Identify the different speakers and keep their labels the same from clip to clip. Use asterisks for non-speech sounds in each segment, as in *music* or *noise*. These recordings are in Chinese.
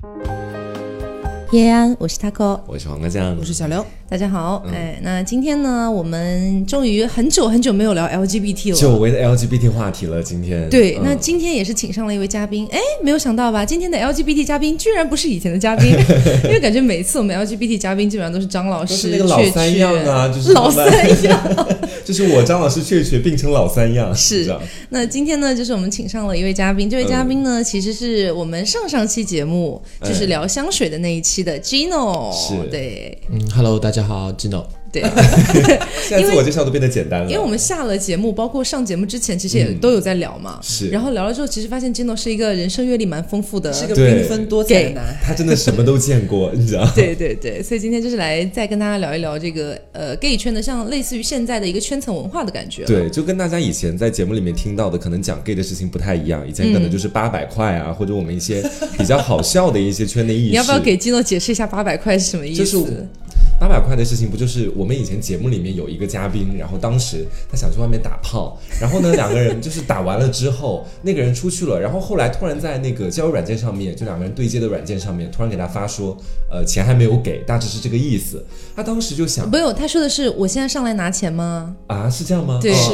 Speaker 1: Música 叶安，我是 taco，
Speaker 2: 我是黄瓜酱，
Speaker 3: 我是小刘。
Speaker 1: 大家好，哎，那今天呢，我们终于很久很久没有聊 LGBT 了，
Speaker 2: 久违的 LGBT 话题了。今天。
Speaker 1: 对，那今天也是请上了一位嘉宾，哎，没有想到吧？今天的 LGBT 嘉宾居然不是以前的嘉宾，*laughs* 因为感觉每次我们 LGBT 嘉宾基本上都是张老师、
Speaker 2: 那个老三样啊，就是
Speaker 1: 老三样，*laughs*
Speaker 2: 就是我张老师确确并成老三样。
Speaker 1: 是，那今天呢，就是我们请上了一位嘉宾，这位嘉宾呢，其实是我们上上期节目就是聊香水的那一期的 Gino，
Speaker 2: 是
Speaker 1: 对，
Speaker 4: 嗯，Hello，大家好，Gino。
Speaker 1: 对，
Speaker 2: 现在自我介绍都变得简单了。
Speaker 1: 因为我们下了节目，包括上节目之前，其实也都有在聊嘛。
Speaker 2: 是。
Speaker 1: 然后聊了之后，其实发现金诺是一个人生阅历蛮丰富的，
Speaker 3: 是个缤纷多彩的男孩。
Speaker 2: 他真的什么都见过，你知道？*laughs*
Speaker 1: 对对对，所以今天就是来再跟大家聊一聊这个呃 gay 圈的，像类似于现在的一个圈层文化的感觉。
Speaker 2: 对，就跟大家以前在节目里面听到的，可能讲 gay 的事情不太一样。以前可能就是八百块啊，或者我们一些比较好笑的一些圈内意识。*laughs*
Speaker 1: 你要不要给金诺解释一下八百块是什么意思？
Speaker 2: 八百块的事情不就是我们以前节目里面有一个嘉宾，然后当时他想去外面打炮，然后呢两个人就是打完了之后，那个人出去了，然后后来突然在那个交友软件上面，就两个人对接的软件上面，突然给他发说，呃钱还没有给，大致是这个意思。他当时就想，
Speaker 1: 没有，他说的是我现在上来拿钱吗？
Speaker 2: 啊，是这样吗？
Speaker 1: 对，
Speaker 2: 是。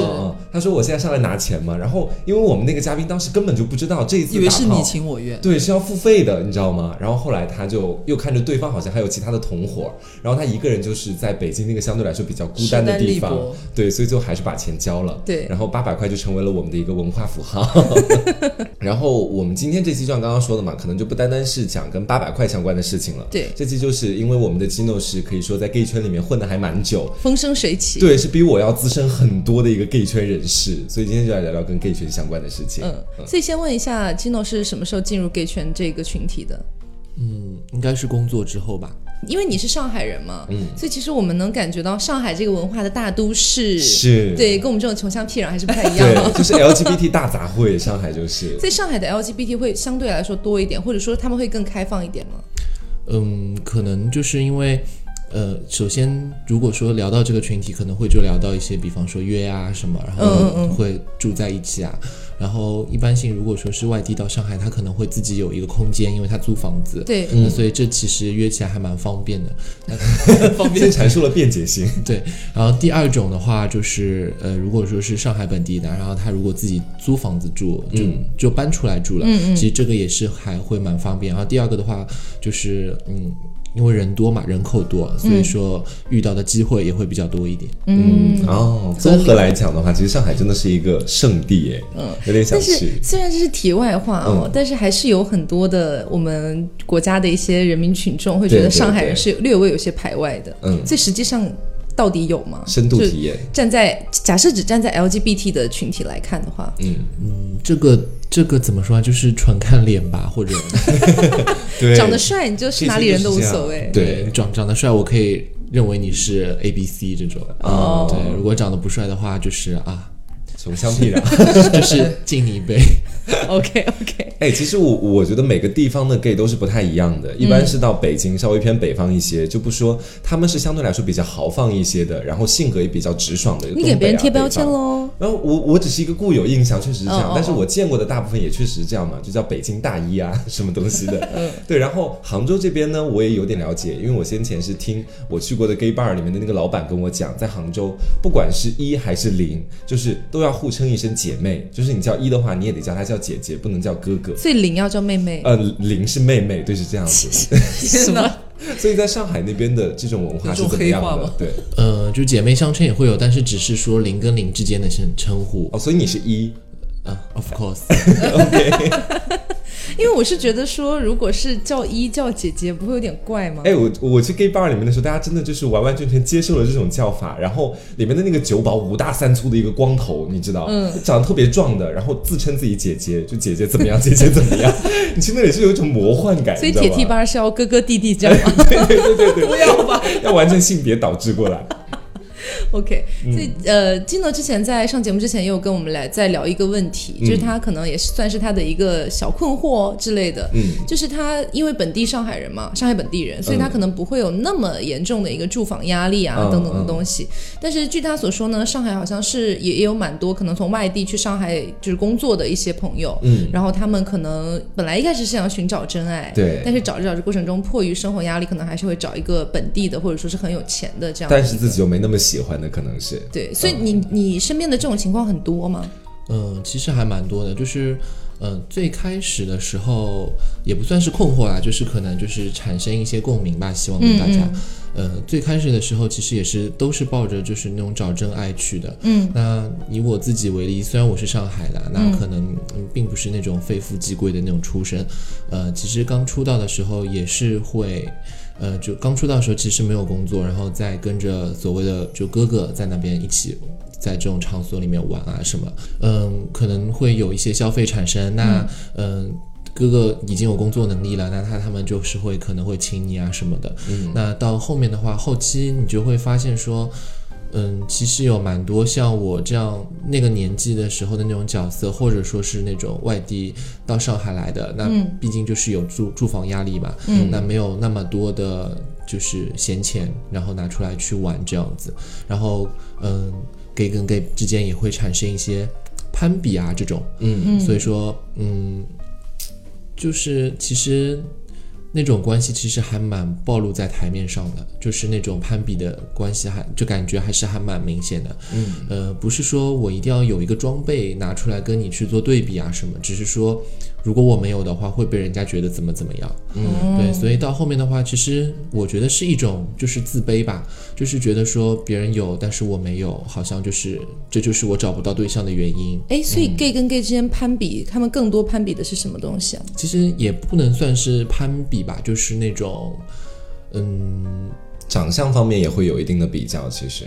Speaker 2: 他说我现在上来拿钱吗？然后因为我们那个嘉宾当时根本就不知道这一次
Speaker 3: 以为是你情我愿，
Speaker 2: 对，是要付费的，你知道吗？然后后来他就又看着对方好像还有其他的同伙，然后他一个人就是在。北京那个相对来说比较孤单的地方，对，所以最后还是把钱交了。
Speaker 1: 对，
Speaker 2: 然后八百块就成为了我们的一个文化符号。*laughs* 然后我们今天这期就像刚刚说的嘛，可能就不单单是讲跟八百块相关的事情了。
Speaker 1: 对，
Speaker 2: 这期就是因为我们的基诺是可以说在 gay 圈里面混的还蛮久，
Speaker 1: 风生水起。
Speaker 2: 对，是比我要资深很多的一个 gay 圈人士，所以今天就来聊聊跟 gay 圈相关的事情。
Speaker 1: 嗯，所以先问一下基诺是什么时候进入 gay 圈这个群体的？
Speaker 4: 嗯，应该是工作之后吧。
Speaker 1: 因为你是上海人嘛，嗯，所以其实我们能感觉到上海这个文化的大都市，
Speaker 2: 是
Speaker 1: 对，跟我们这种穷乡僻壤还是不太一样
Speaker 2: 的。就是 LGBT 大杂烩，上海就是。
Speaker 1: 在上海的 LGBT 会相对来说多一点，或者说他们会更开放一点吗？
Speaker 4: 嗯，可能就是因为。呃，首先，如果说聊到这个群体，可能会就聊到一些，比方说约啊什么，然后会住在一起啊。然后一般性，如果说是外地到上海，他可能会自己有一个空间，因为他租房子。
Speaker 1: 对，嗯
Speaker 4: 所以这其实约起来还蛮方便的。*laughs*
Speaker 2: 方便阐述了便捷性。*laughs*
Speaker 4: 对，然后第二种的话就是，呃，如果说是上海本地的，然后他如果自己租房子住，就就搬出来住了。嗯嗯。其实这个也是还会蛮方便。然后第二个的话就是，嗯。因为人多嘛，人口多，所以说遇到的机会也会比较多一点。
Speaker 2: 嗯，哦，综合来讲的话，其实上海真的是一个圣地，耶，嗯，有点想去。
Speaker 1: 但是虽然这是题外话哦，但是还是有很多的我们国家的一些人民群众会觉得上海人是略微有些排外的。嗯，所以实际上到底有吗？
Speaker 2: 深度体验。
Speaker 1: 站在假设只站在 LGBT 的群体来看的话，
Speaker 4: 嗯嗯，这个。这个怎么说啊？就是纯看脸吧，或者 *laughs*
Speaker 1: 长得帅，你就是哪里人都无所谓。
Speaker 4: 对，长长得帅，我可以认为你是 A B C 这种。哦，对，如果长得不帅的话，就是啊。
Speaker 2: 穷乡僻壤，*laughs*
Speaker 4: 就是敬你一杯。*laughs*
Speaker 1: OK OK。
Speaker 2: 哎，其实我我觉得每个地方的 gay 都是不太一样的。一般是到北京稍微偏北方一些，就不说他们是相对来说比较豪放一些的，然后性格也比较直爽的。
Speaker 1: 你给别人贴标签喽。
Speaker 2: 然后我我只是一个固有印象，确实是这样。但是我见过的大部分也确实是这样嘛，就叫北京大一啊，*laughs* 什么东西的。嗯。*laughs* 对，然后杭州这边呢，我也有点了解，因为我先前是听我去过的 gay bar 里面的那个老板跟我讲，在杭州不管是一还是零，就是都要。互称一声姐妹，就是你叫一的话，你也得叫她叫姐姐，不能叫哥哥。
Speaker 1: 所以零要叫妹妹。
Speaker 2: 呃，零是妹妹，对，是这样子。*laughs* *laughs*
Speaker 1: 什么？
Speaker 2: 所以在上海那边的这种文化是怎么样的？对，
Speaker 4: 呃，就姐妹相称也会有，但是只是说零跟零之间的称称呼。
Speaker 2: 哦，所以你是一
Speaker 4: 啊，Of course。*laughs*
Speaker 1: 因为我是觉得说，如果是叫一叫姐姐，不会有点怪吗？
Speaker 2: 哎，我我去 gay bar 里面的时候，大家真的就是完完全全接受了这种叫法。然后里面的那个酒保五大三粗的一个光头，你知道，嗯，长得特别壮的，然后自称自己姐姐，就姐姐怎么样，姐姐怎么样，你去那里是有一种魔幻感。
Speaker 1: 所以铁 T 吧是要哥哥弟弟这样吗？
Speaker 2: 对对对对对，
Speaker 1: 不要吧，
Speaker 2: 要完全性别导致过来。*laughs*
Speaker 1: OK，所以呃，金诺之前在上节目之前也有跟我们来在聊一个问题，就是他可能也是算是他的一个小困惑之类的。嗯，就是他因为本地上海人嘛，上海本地人，所以他可能不会有那么严重的一个住房压力啊等等的东西。但是据他所说呢，上海好像是也也有蛮多可能从外地去上海就是工作的一些朋友。嗯，然后他们可能本来一开始是想寻找真爱，
Speaker 2: 对，
Speaker 1: 但是找着找着过程中，迫于生活压力，可能还是会找一个本地的或者说是很有钱的这样。
Speaker 2: 但是自己又没那么喜欢的，可能是。
Speaker 1: 对，所以你你身边的这种情况很多吗？
Speaker 4: 嗯，其实还蛮多的，就是，嗯，最开始的时候也不算是困惑啦，就是可能就是产生一些共鸣吧，希望跟大家。呃，最开始的时候其实也是都是抱着就是那种找真爱去的。嗯，那以我自己为例，虽然我是上海的，那可能并不是那种非富即贵的那种出身。呃，其实刚出道的时候也是会。呃，就刚出道的时候其实没有工作，然后再跟着所谓的就哥哥在那边一起在这种场所里面玩啊什么，嗯，可能会有一些消费产生。那嗯，哥哥已经有工作能力了，那他他们就是会可能会请你啊什么的。嗯，那到后面的话，后期你就会发现说。嗯，其实有蛮多像我这样那个年纪的时候的那种角色，或者说是那种外地到上海来的，那毕竟就是有住住房压力嘛，嗯，那没有那么多的就是闲钱，然后拿出来去玩这样子，然后嗯，gay 跟 gay 之间也会产生一些攀比啊这种，嗯。嗯，所以说嗯，就是其实。那种关系其实还蛮暴露在台面上的，就是那种攀比的关系，还就感觉还是还蛮明显的。嗯，呃，不是说我一定要有一个装备拿出来跟你去做对比啊什么，只是说。如果我没有的话，会被人家觉得怎么怎么样？嗯，对，所以到后面的话，其实我觉得是一种就是自卑吧，就是觉得说别人有，但是我没有，好像就是这就是我找不到对象的原因。
Speaker 1: 哎，所以 gay 跟 gay 之间攀比，他们更多攀比的是什么东西啊？
Speaker 4: 其实也不能算是攀比吧，就是那种，嗯，
Speaker 2: 长相方面也会有一定的比较，其实。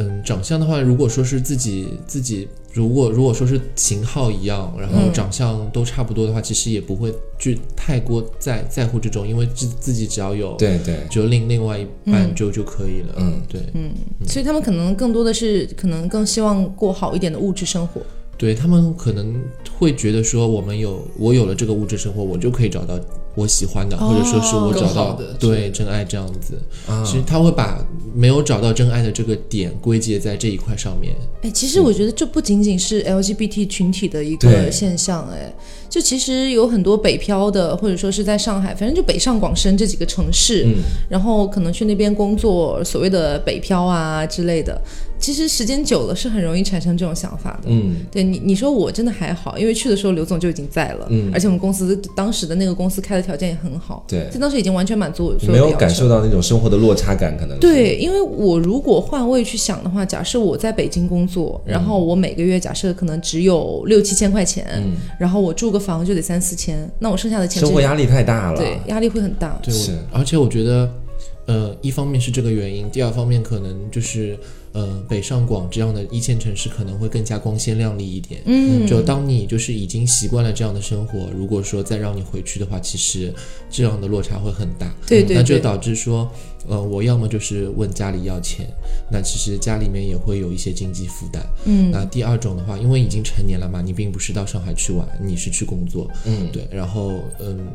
Speaker 4: 嗯，长相的话，如果说是自己自己，如果如果说是型号一样，然后长相都差不多的话，其实也不会去太过在在乎这种，因为自自己只要有
Speaker 2: 对对，
Speaker 4: 就另另外一半就就可以了。嗯，对，
Speaker 1: 嗯，所以他们可能更多的是可能更希望过好一点的物质生活。
Speaker 4: 对他们可能会觉得说，我们有我有了这个物质生活，我就可以找到我喜欢的，或者说是我找到的对真爱这样子。其实他会把没有找到真爱的这个点归结在这一块上面。
Speaker 1: 哎，其实我觉得这不仅仅是 LGBT 群体的一个现象，哎，就其实有很多北漂的，或者说是在上海，反正就北上广深这几个城市，然后可能去那边工作，所谓的北漂啊之类的。其实时间久了是很容易产生这种想法的。嗯，对你你说我真的还好，因为去的时候刘总就已经在了，嗯，而且我们公司当时的那个公司开的条件也很好，
Speaker 2: 对，
Speaker 1: 就当时已经完全满足我。
Speaker 2: 没有感受到那种生活的落差感，可能
Speaker 1: 对，因为我如果换位去想的话，假设我在北京工作，然后我每个月假设可能只有六七千块钱，嗯，然后我住个房就得三四千，那我剩下的钱
Speaker 2: 生活压力太大了，
Speaker 1: 对，压力会很大，
Speaker 4: 对，而且我觉得，呃，一方面是这个原因，第二方面可能就是。呃，北上广这样的一线城市可能会更加光鲜亮丽一点。嗯，就当你就是已经习惯了这样的生活，如果说再让你回去的话，其实这样的落差会很大。
Speaker 1: 对对，
Speaker 4: 那就导致说，呃，我要么就是问家里要钱，那其实家里面也会有一些经济负担。嗯，那第二种的话，因为已经成年了嘛，你并不是到上海去玩，你是去工作。嗯，对。然后，嗯，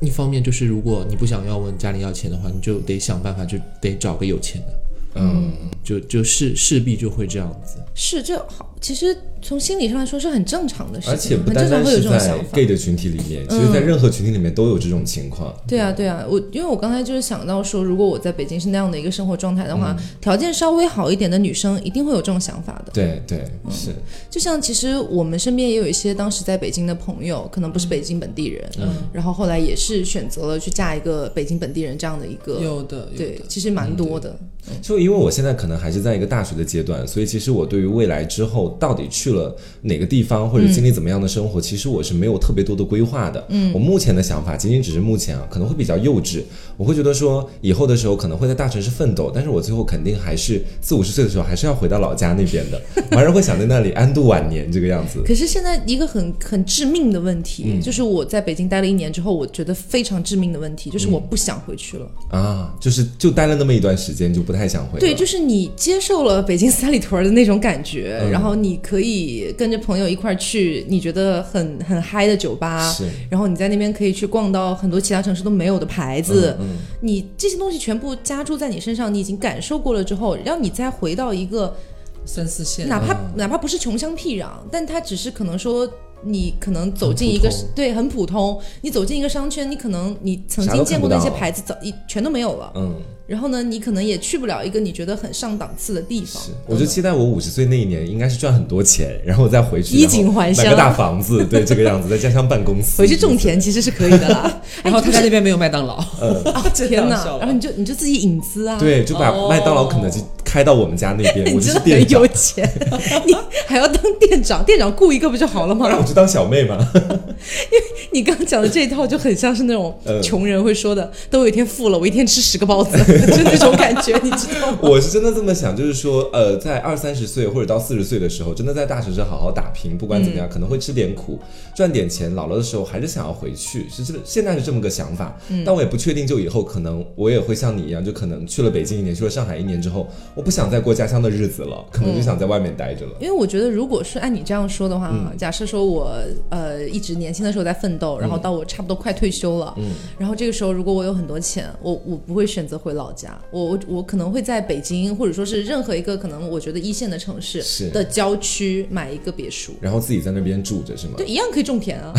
Speaker 4: 一方面就是如果你不想要问家里要钱的话，你就得想办法，就得找个有钱的。嗯，就就势势必就会这样子。
Speaker 1: 是，这好，其实。从心理上来说是很正常的事情，
Speaker 2: 而且不单单是在 gay 的群体里面，其实在任何群体里面都有这种情况。
Speaker 1: 对啊，对啊，我因为我刚才就是想到说，如果我在北京是那样的一个生活状态的话，条件稍微好一点的女生一定会有这种想法的。
Speaker 2: 对对，是。
Speaker 1: 就像其实我们身边也有一些当时在北京的朋友，可能不是北京本地人，嗯，然后后来也是选择了去嫁一个北京本地人这样的一个。
Speaker 3: 有的，
Speaker 1: 对，其实蛮多的。
Speaker 2: 就因为我现在可能还是在一个大学的阶段，所以其实我对于未来之后到底去。了哪个地方或者经历怎么样的生活，其实我是没有特别多的规划的。嗯，我目前的想法仅仅只是目前啊，可能会比较幼稚。我会觉得说以后的时候可能会在大城市奋斗，但是我最后肯定还是四五十岁的时候还是要回到老家那边的，*laughs* 我还是会想在那里安度晚年这个样子。
Speaker 1: 可是现在一个很很致命的问题，就是我在北京待了一年之后，我觉得非常致命的问题就是我不想回去了
Speaker 2: 啊，就是就待了那么一段时间就不太想回。
Speaker 1: 对，就是你接受了北京三里屯的那种感觉，然后你可以跟着朋友一块儿去你觉得很很嗨的酒吧，然后你在那边可以去逛到很多其他城市都没有的牌子。你这些东西全部加注在你身上，你已经感受过了之后，让你再回到一个
Speaker 3: 三四线，
Speaker 1: 哪怕哪怕不是穷乡僻壤，但它只是可能说你可能走进一个对很普通，你走进一个商圈，你可能你曾经见过那些牌子早一全都没有了。嗯。然后呢，你可能也去不了一个你觉得很上档次的地方。
Speaker 2: 是，我就期待我五十岁那一年应该是赚很多钱，然后我再回去 *laughs*
Speaker 1: 衣锦还乡，
Speaker 2: 买个大房子，*laughs* 对这个样子，在家乡办公司。
Speaker 1: 回去种田其实是可以的啦。*laughs*
Speaker 3: 然后他在那边没有麦当劳。
Speaker 1: 嗯。天哪！然后你就你就自己引资啊。
Speaker 2: 对，就把麦当劳、肯德基开到我们家那边。*laughs* 我
Speaker 1: 真的很有钱，*laughs* 你还要当店长？店长雇一个不就好了吗？
Speaker 2: 让我去当小妹嘛。*laughs*
Speaker 1: 因为你刚刚讲的这一套就很像是那种穷人会说的：“等我有一天富了，我一天吃十个包子。”就那种感觉。你知道吗？
Speaker 2: 我是真的这么想，就是说，呃，在二三十岁或者到四十岁的时候，真的在大城市好好打拼，不管怎么样，可能会吃点苦，赚点钱，老了的时候还是想要回去，是这现在是这么个想法。但我也不确定，就以后可能我也会像你一样，就可能去了北京一年，去了上海一年之后，我不想再过家乡的日子了，可能就想在外面待着了。
Speaker 1: 因为我觉得，如果是按你这样说的话，假设说我呃一直年轻的时候在奋斗，然后到我差不多快退休了，嗯，然后这个时候如果我有很多钱，我我不会选择回老家，我我。我可能会在北京，或者说是任何一个可能我觉得一线的城市的郊区买一个别墅，
Speaker 2: 然后自己在那边住着，是吗？
Speaker 1: 对，一样可以种田啊。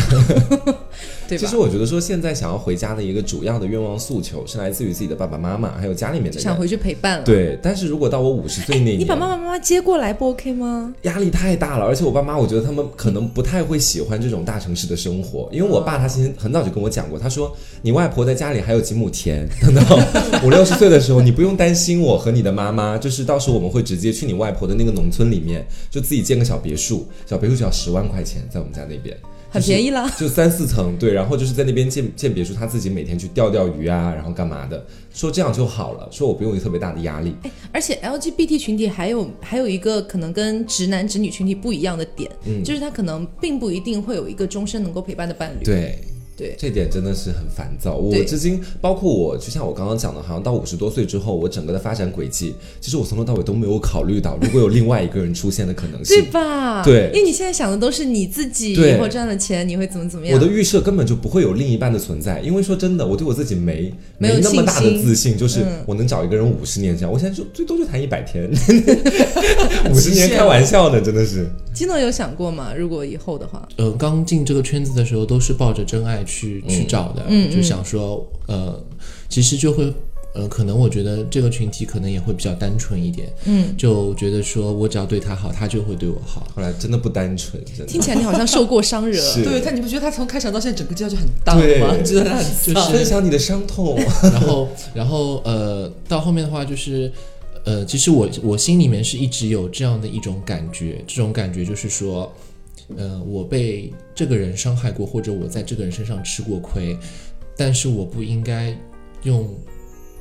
Speaker 1: *laughs* 对，
Speaker 2: 其实我觉得说现在想要回家的一个主要的愿望诉求是来自于自己的爸爸妈妈，还有家里面的人
Speaker 1: 想回去陪伴了。
Speaker 2: 对，但是如果到我五十岁那年，
Speaker 1: 你把爸爸妈妈接过来不 OK 吗？
Speaker 2: 压力太大了，而且我爸妈我觉得他们可能不太会喜欢这种大城市的生活，因为我爸他其实很早就跟我讲过，他说你外婆在家里还有几亩田，等到 *laughs* 五六十岁的时候，你不用担。担心我和你的妈妈，就是到时候我们会直接去你外婆的那个农村里面，就自己建个小别墅，小别墅只要十万块钱，在我们家那边
Speaker 1: 很便宜了，
Speaker 2: 就三四层，对，然后就是在那边建建别墅，他自己每天去钓钓鱼啊，然后干嘛的，说这样就好了，说我不用有特别大的压力。
Speaker 1: 哎，而且 LGBT 群体还有还有一个可能跟直男直女群体不一样的点，嗯，就是他可能并不一定会有一个终身能够陪伴的伴侣。
Speaker 2: 对。
Speaker 1: 对，
Speaker 2: 这点真的是很烦躁。我至今，包括我，就像我刚刚讲的，好像到五十多岁之后，我整个的发展轨迹，其实我从头到尾都没有考虑到，如果有另外一个人出现的可能性，
Speaker 1: 对吧？
Speaker 2: 对，
Speaker 1: 因为你现在想的都是你自己以后赚了钱你会怎么怎么样。
Speaker 2: 我的预设根本就不会有另一半的存在，因为说真的，我对我自己没
Speaker 1: 没
Speaker 2: 那么大的自信，就是我能找一个人五十年这样。我现在就最多就谈一百天，*laughs* 五十年开玩笑呢，真的是。
Speaker 1: 金诺有想过吗？如果以后的话，
Speaker 4: 呃，刚进这个圈子的时候都是抱着真爱去去找的，就想说，呃，其实就会，呃，可能我觉得这个群体可能也会比较单纯一点，嗯，就觉得说我只要对他好，他就会对我好。
Speaker 2: 后来真的不单纯，
Speaker 1: 听起来你好像受过伤惹。*laughs*
Speaker 3: 对他，你不觉得他从开场到现在整个阶段就很荡吗？觉得他很
Speaker 2: 就是分享你的伤痛，*laughs*
Speaker 4: 然后，然后，呃，到后面的话就是。呃，其实我我心里面是一直有这样的一种感觉，这种感觉就是说，呃，我被这个人伤害过，或者我在这个人身上吃过亏，但是我不应该用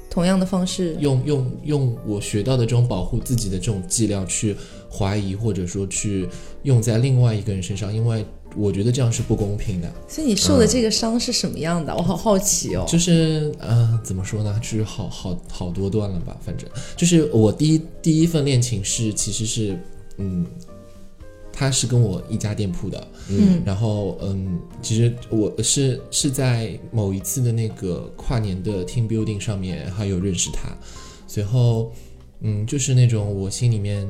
Speaker 1: 同样的方式，
Speaker 4: 用用用我学到的这种保护自己的这种伎俩去怀疑，或者说去用在另外一个人身上，因为。我觉得这样是不公平的，
Speaker 1: 所以你受的这个伤是什么样的？我好好奇哦。
Speaker 4: 就是，呃，怎么说呢？就是好好好多段了吧？反正就是我第一第一份恋情是，其实是，嗯，他是跟我一家店铺的，嗯，然后嗯，其实我是是在某一次的那个跨年的 team building 上面还有认识他，随后，嗯，就是那种我心里面。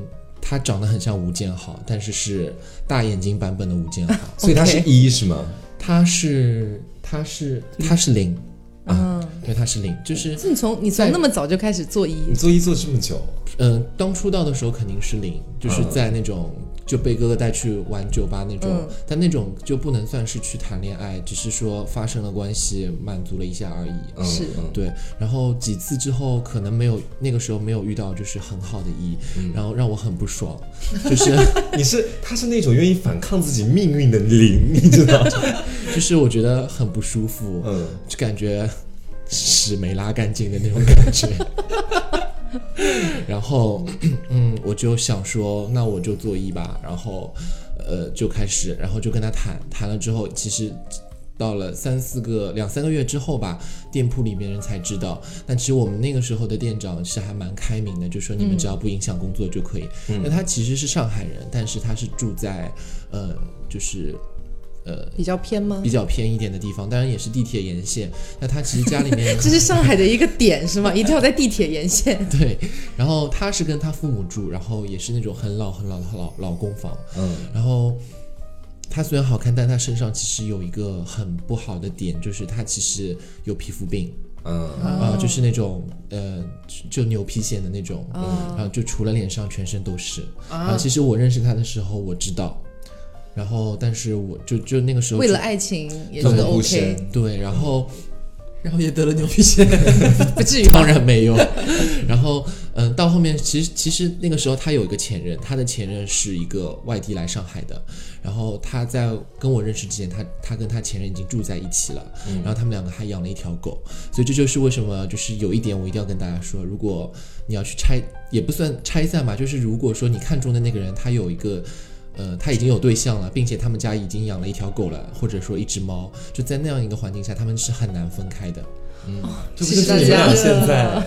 Speaker 4: 他长得很像吴建豪，但是是大眼睛版本的吴建豪，*laughs*
Speaker 2: 所以他是一是吗？
Speaker 4: 他是他是他是零啊，对，他是零，就是
Speaker 1: 你从你从那么早就开始做一，
Speaker 2: 你做一做这么久，
Speaker 4: 嗯，刚出道的时候肯定是零，就是在那种就被哥哥带去玩酒吧那种，
Speaker 1: 嗯。
Speaker 4: 但那种就不能算是去谈恋爱，只是说发生了关系，满足了一下而已。
Speaker 2: 嗯
Speaker 1: 是。
Speaker 2: 嗯
Speaker 4: 对，然后几次之后，可能没有那个时候没有遇到就是很好的一，
Speaker 2: 嗯。
Speaker 4: 然后让我很不爽，*laughs* 就是
Speaker 2: 你是他是那种愿意反抗自己命运的灵，*laughs* 你知道？*laughs*
Speaker 4: 就是我觉得很不舒服，
Speaker 2: 嗯，
Speaker 4: 就感觉屎没拉干净的那种感觉。*laughs* 然后，*clears throat* 嗯，我就想说，那我就做一吧。然后，呃，就开始，然后就跟他谈，谈了之后，其实到了三四个、两三个月之后吧，店铺里面人才知道。但其实我们那个时候的店长是还蛮开明的，就说你们只要不影响工作就可以。那、他其实是上海人，但是他是住在，呃，就是。呃，
Speaker 1: 比较偏吗
Speaker 4: 比？较偏一点的地方，当然也是地铁沿线。那他其实家里面 *laughs*
Speaker 1: 这是上海的一个点是吗？*laughs* 一定要在地铁沿线。
Speaker 4: 对，然后他是跟他父母住，然后也是那种很老很老的老老公房。
Speaker 2: 嗯，
Speaker 4: 然后他虽然好看，但他身上其实有一个很不好的点，就是他其实有皮肤病
Speaker 2: 嗯
Speaker 4: 啊、就是那种呃就就牛皮癣的那种，
Speaker 1: 哦
Speaker 4: 然后就除了脸上全身都是。
Speaker 3: 啊
Speaker 4: 其实我认识他的时候我知道，然后但是我就就那个时候
Speaker 1: 为了爱情也觉得 OK，
Speaker 4: 对，然后。
Speaker 3: 然后也得了牛皮癣，*laughs*
Speaker 1: 不至于
Speaker 4: 当？然没有。然后，嗯，到后面其实其实那个时候他有一个前任，他的前任是一个外地来上海的，然后他在跟我认识之前，他他跟他前任已经住在一起了，然后他们两个还养了一条狗，所以这就是为什么就是有一点我一定要跟大家说，如果你要去拆，也不算拆散吧，就是如果说你看中的那个人他有一个。呃，他已经有对象了，并且他们家已经养了一条狗了，或者说一只猫，就在那样一个环境下，他们是很难分开的。
Speaker 2: 这不
Speaker 1: 谢谢大家
Speaker 2: 就是你们俩现在？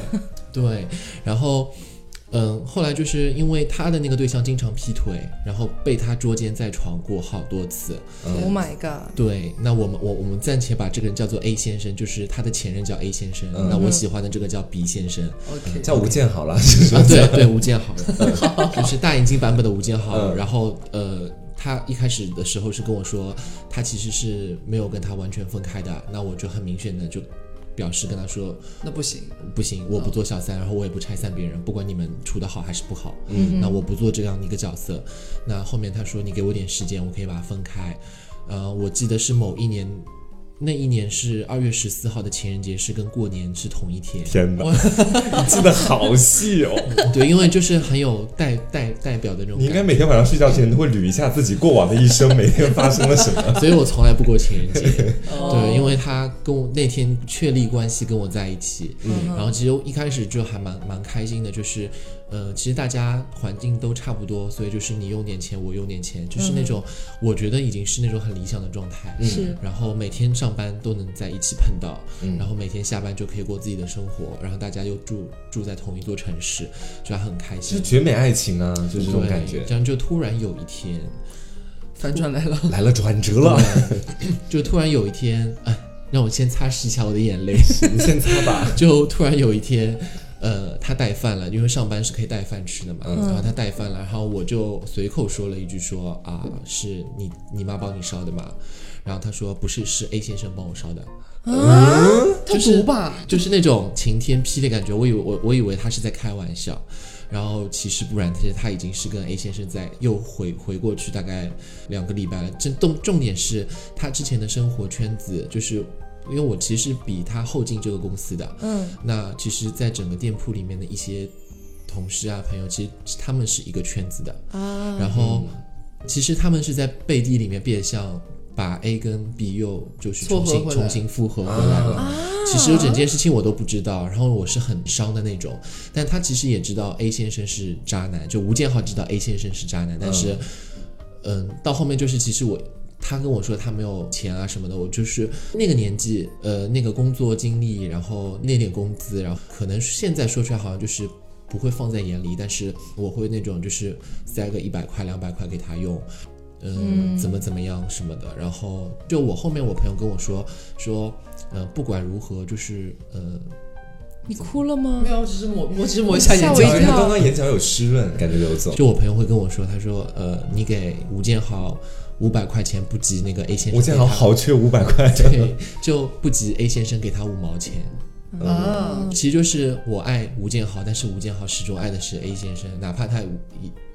Speaker 4: 对，然后，嗯，后来就是因为他的那个对象经常劈腿，然后被他捉奸在床过好多次。
Speaker 1: Oh my god！
Speaker 4: 对，那我们我我们暂且把这个人叫做 A 先生，就是他的前任叫 A 先生，
Speaker 2: 嗯
Speaker 4: 那我喜欢的这个叫 B 先生。
Speaker 3: OK，
Speaker 2: 叫吴建好了，是
Speaker 4: 啊，对 *laughs* 对，吴建豪，就是大眼睛版本的吴建豪。
Speaker 2: 嗯
Speaker 4: 然后呃，他一开始的时候是跟我说，他其实是没有跟他完全分开的，那我就很明显的就表示跟他说，
Speaker 3: 那不行，
Speaker 4: 不行，我不做小三，然后我也不拆散别人，不管你们处的好还是不好，
Speaker 2: 嗯
Speaker 4: 那我不做这样的一个角色。那后面他说你给我点时间，我可以把它分开。呃，我记得是某一年，那一年是二月十四号的情人节，是跟过年是同一天。
Speaker 2: 天哪，*laughs* 你记得好细哦！*laughs*
Speaker 4: 对，因为就是很有代代代表的那种
Speaker 2: 你应该每天晚上睡觉前都会捋一下自己过往的一生，每天发生了什么。*laughs*
Speaker 4: 所以我从来不过情人节。
Speaker 3: 哦
Speaker 4: 对，因为他跟我那天确立关系，跟我在一起，嗯，然后其实一开始就还蛮蛮开心的，就是，呃，其实大家环境都差不多，所以就是你用点钱，我用点钱，就是那种、我觉得已经是那种很理想的状态，
Speaker 1: 是
Speaker 4: 然后每天上班都能在一起碰到，
Speaker 2: 嗯
Speaker 4: 然后每天下班就可以过自己的生活，然后大家又住住在同一座城市，就还很开心
Speaker 2: 就是。绝美爱情啊，就是这种感觉。
Speaker 4: 这样就突然有一天，*laughs*
Speaker 3: 反转来了，
Speaker 2: 来了转折了，*laughs*
Speaker 4: 就突然有一天，哎，让我先擦拭一下我的眼泪。
Speaker 2: 你先擦吧。*laughs*
Speaker 4: 就突然有一天，呃，他带饭了，因为上班是可以带饭吃的嘛。
Speaker 2: 嗯
Speaker 4: 然后他带饭了，然后我就随口说了一句说啊，是你你妈帮你烧的嘛？然后他说不是，是 A 先生帮我烧的，
Speaker 3: 他
Speaker 4: 就是
Speaker 3: 毒吧？
Speaker 4: 就是那种晴天霹雳感觉。我以为我我以为他是在开玩笑，然后其实不然，其实他已经是跟 A 先生在又回回过去大概两个礼拜了。真重重点是他之前的生活圈子就是。因为我其实比他后进这个公司的，
Speaker 1: 嗯，
Speaker 4: 那其实，在整个店铺里面的一些同事啊、朋友，其实他们是一个圈子的。
Speaker 1: 啊，
Speaker 4: 然后，其实他们是在背地里面变相把 A 跟 B 又就是重新重新复合回来了。其实有整件事情我都不知道，然后我是很伤的那种。但他其实也知道 A 先生是渣男，就吴建豪知道 A 先生是渣男，但是，嗯，到后面就是其实我。他跟我说他没有钱啊什么的，我就是那个年纪，呃，那个工作经历，然后那点工资，然后可能现在说出来好像就是不会放在眼里，但是我会那种就是塞个一百块、两百块给他用，嗯，怎么怎么样什么的。然后就我后面我朋友跟我说说，呃，不管如何，就是呃，
Speaker 1: 你哭了吗
Speaker 3: 没？有，只是抹，我只是抹一下眼角。
Speaker 1: 跳
Speaker 2: 他刚刚眼角有湿润，感觉流走。
Speaker 4: 就我朋友会跟我说，他说，呃，你给吴建豪五百块钱不及那个 A 先生，
Speaker 2: 吴建豪，好缺五百块。
Speaker 4: 对，就不及 A 先生给他五毛钱。
Speaker 3: 啊，
Speaker 4: 其实就是我爱吴建豪，但是吴建豪始终爱的是 A 先生，哪怕他五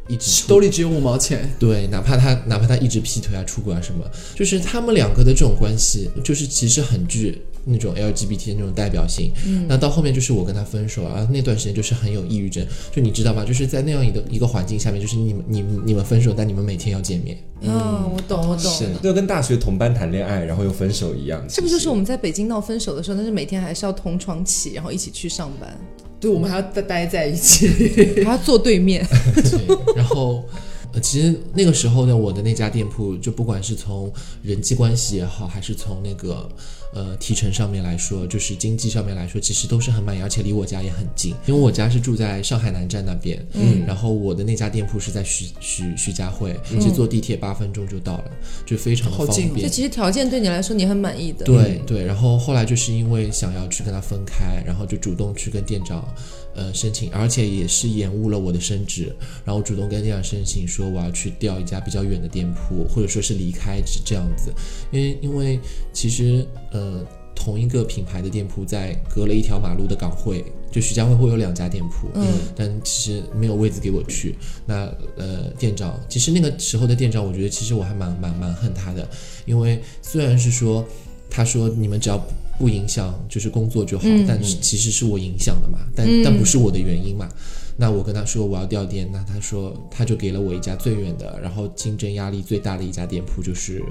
Speaker 4: 一直
Speaker 3: 兜里只有五毛钱，
Speaker 4: 对，哪怕他哪怕他一直劈腿啊、出轨啊什么，就是他们两个的这种关系，就是其实很具那种 LGBT 的那种代表性。嗯，那到后面就是我跟他分手啊，那段时间就是很有抑郁症，就你知道吗？就是在那样一个一个环境下面，就是你们你们你们分手，但你们每天要见面。
Speaker 1: 嗯，我懂我懂，
Speaker 2: 是就跟大学同班谈恋爱，然后又分手一样。
Speaker 1: 这不就是我们在北京闹分手的时候，但是每天还是要同床起，然后一起去上班。
Speaker 3: 对，我们还要待待在一起，*laughs*
Speaker 1: 还要坐对面。*laughs*
Speaker 4: 对，然后，呃，其实那个时候呢，我的那家店铺，就不管是从人际关系也好，还是从那个。呃，提成上面来说，就是经济上面来说，其实都是很满意，而且离我家也很近。因为我家是住在上海南站那边，嗯，然后我的那家店铺是在徐徐徐家汇，其实坐地铁八分钟就到了，就非常的方便。
Speaker 1: 这其实条件对你来说你很满意的。
Speaker 4: 对对，然后后来就是因为想要去跟他分开，然后就主动去跟店长。呃，申请，而且也是延误了我的升职，然后主动跟店长申请说我要去调一家比较远的店铺，或者说是离开这样子，因为因为其实呃同一个品牌的店铺在隔了一条马路的港汇，就徐家汇会有两家店铺，嗯，但其实没有位子给我去，那呃店长其实那个时候的店长，我觉得其实我还蛮蛮蛮恨他的，因为虽然是说他说你们只要。不影响就是工作就好，但是其实是我影响的嘛，但但不是我的原因嘛。那我跟他说我要调店，那他说他就给了我一家最远的，然后竞争压力最大的一家店铺，就是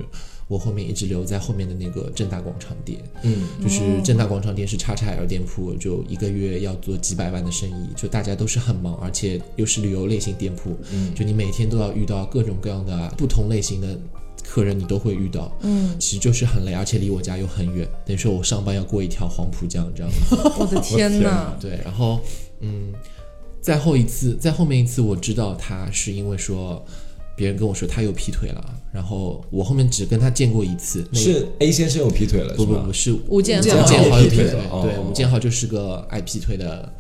Speaker 4: 我后面一直留在后面的那个正大广场店。嗯，就是正大广场店是叉叉 L 店铺，就一个月要做几百万的生意，就大家都是很忙，而且又是旅游类型店铺，嗯，就你每天都要遇到各种各样的不同类型的。客人你都会遇到，嗯，其实就是很累，而且离我家又很远，等于说我上班要过一条黄浦江这样子。*laughs*
Speaker 1: 我的天哪！
Speaker 4: 对，然后，嗯，再后一次，再后面一次，我知道他是因为说别人跟我说他又劈腿了，然后我后面只跟他见过一次。
Speaker 2: 是 A 先生又劈腿了？
Speaker 4: 不不不是
Speaker 1: 吴建
Speaker 4: 豪
Speaker 2: 又劈
Speaker 4: 腿了。对，吴建豪就是个爱劈腿的。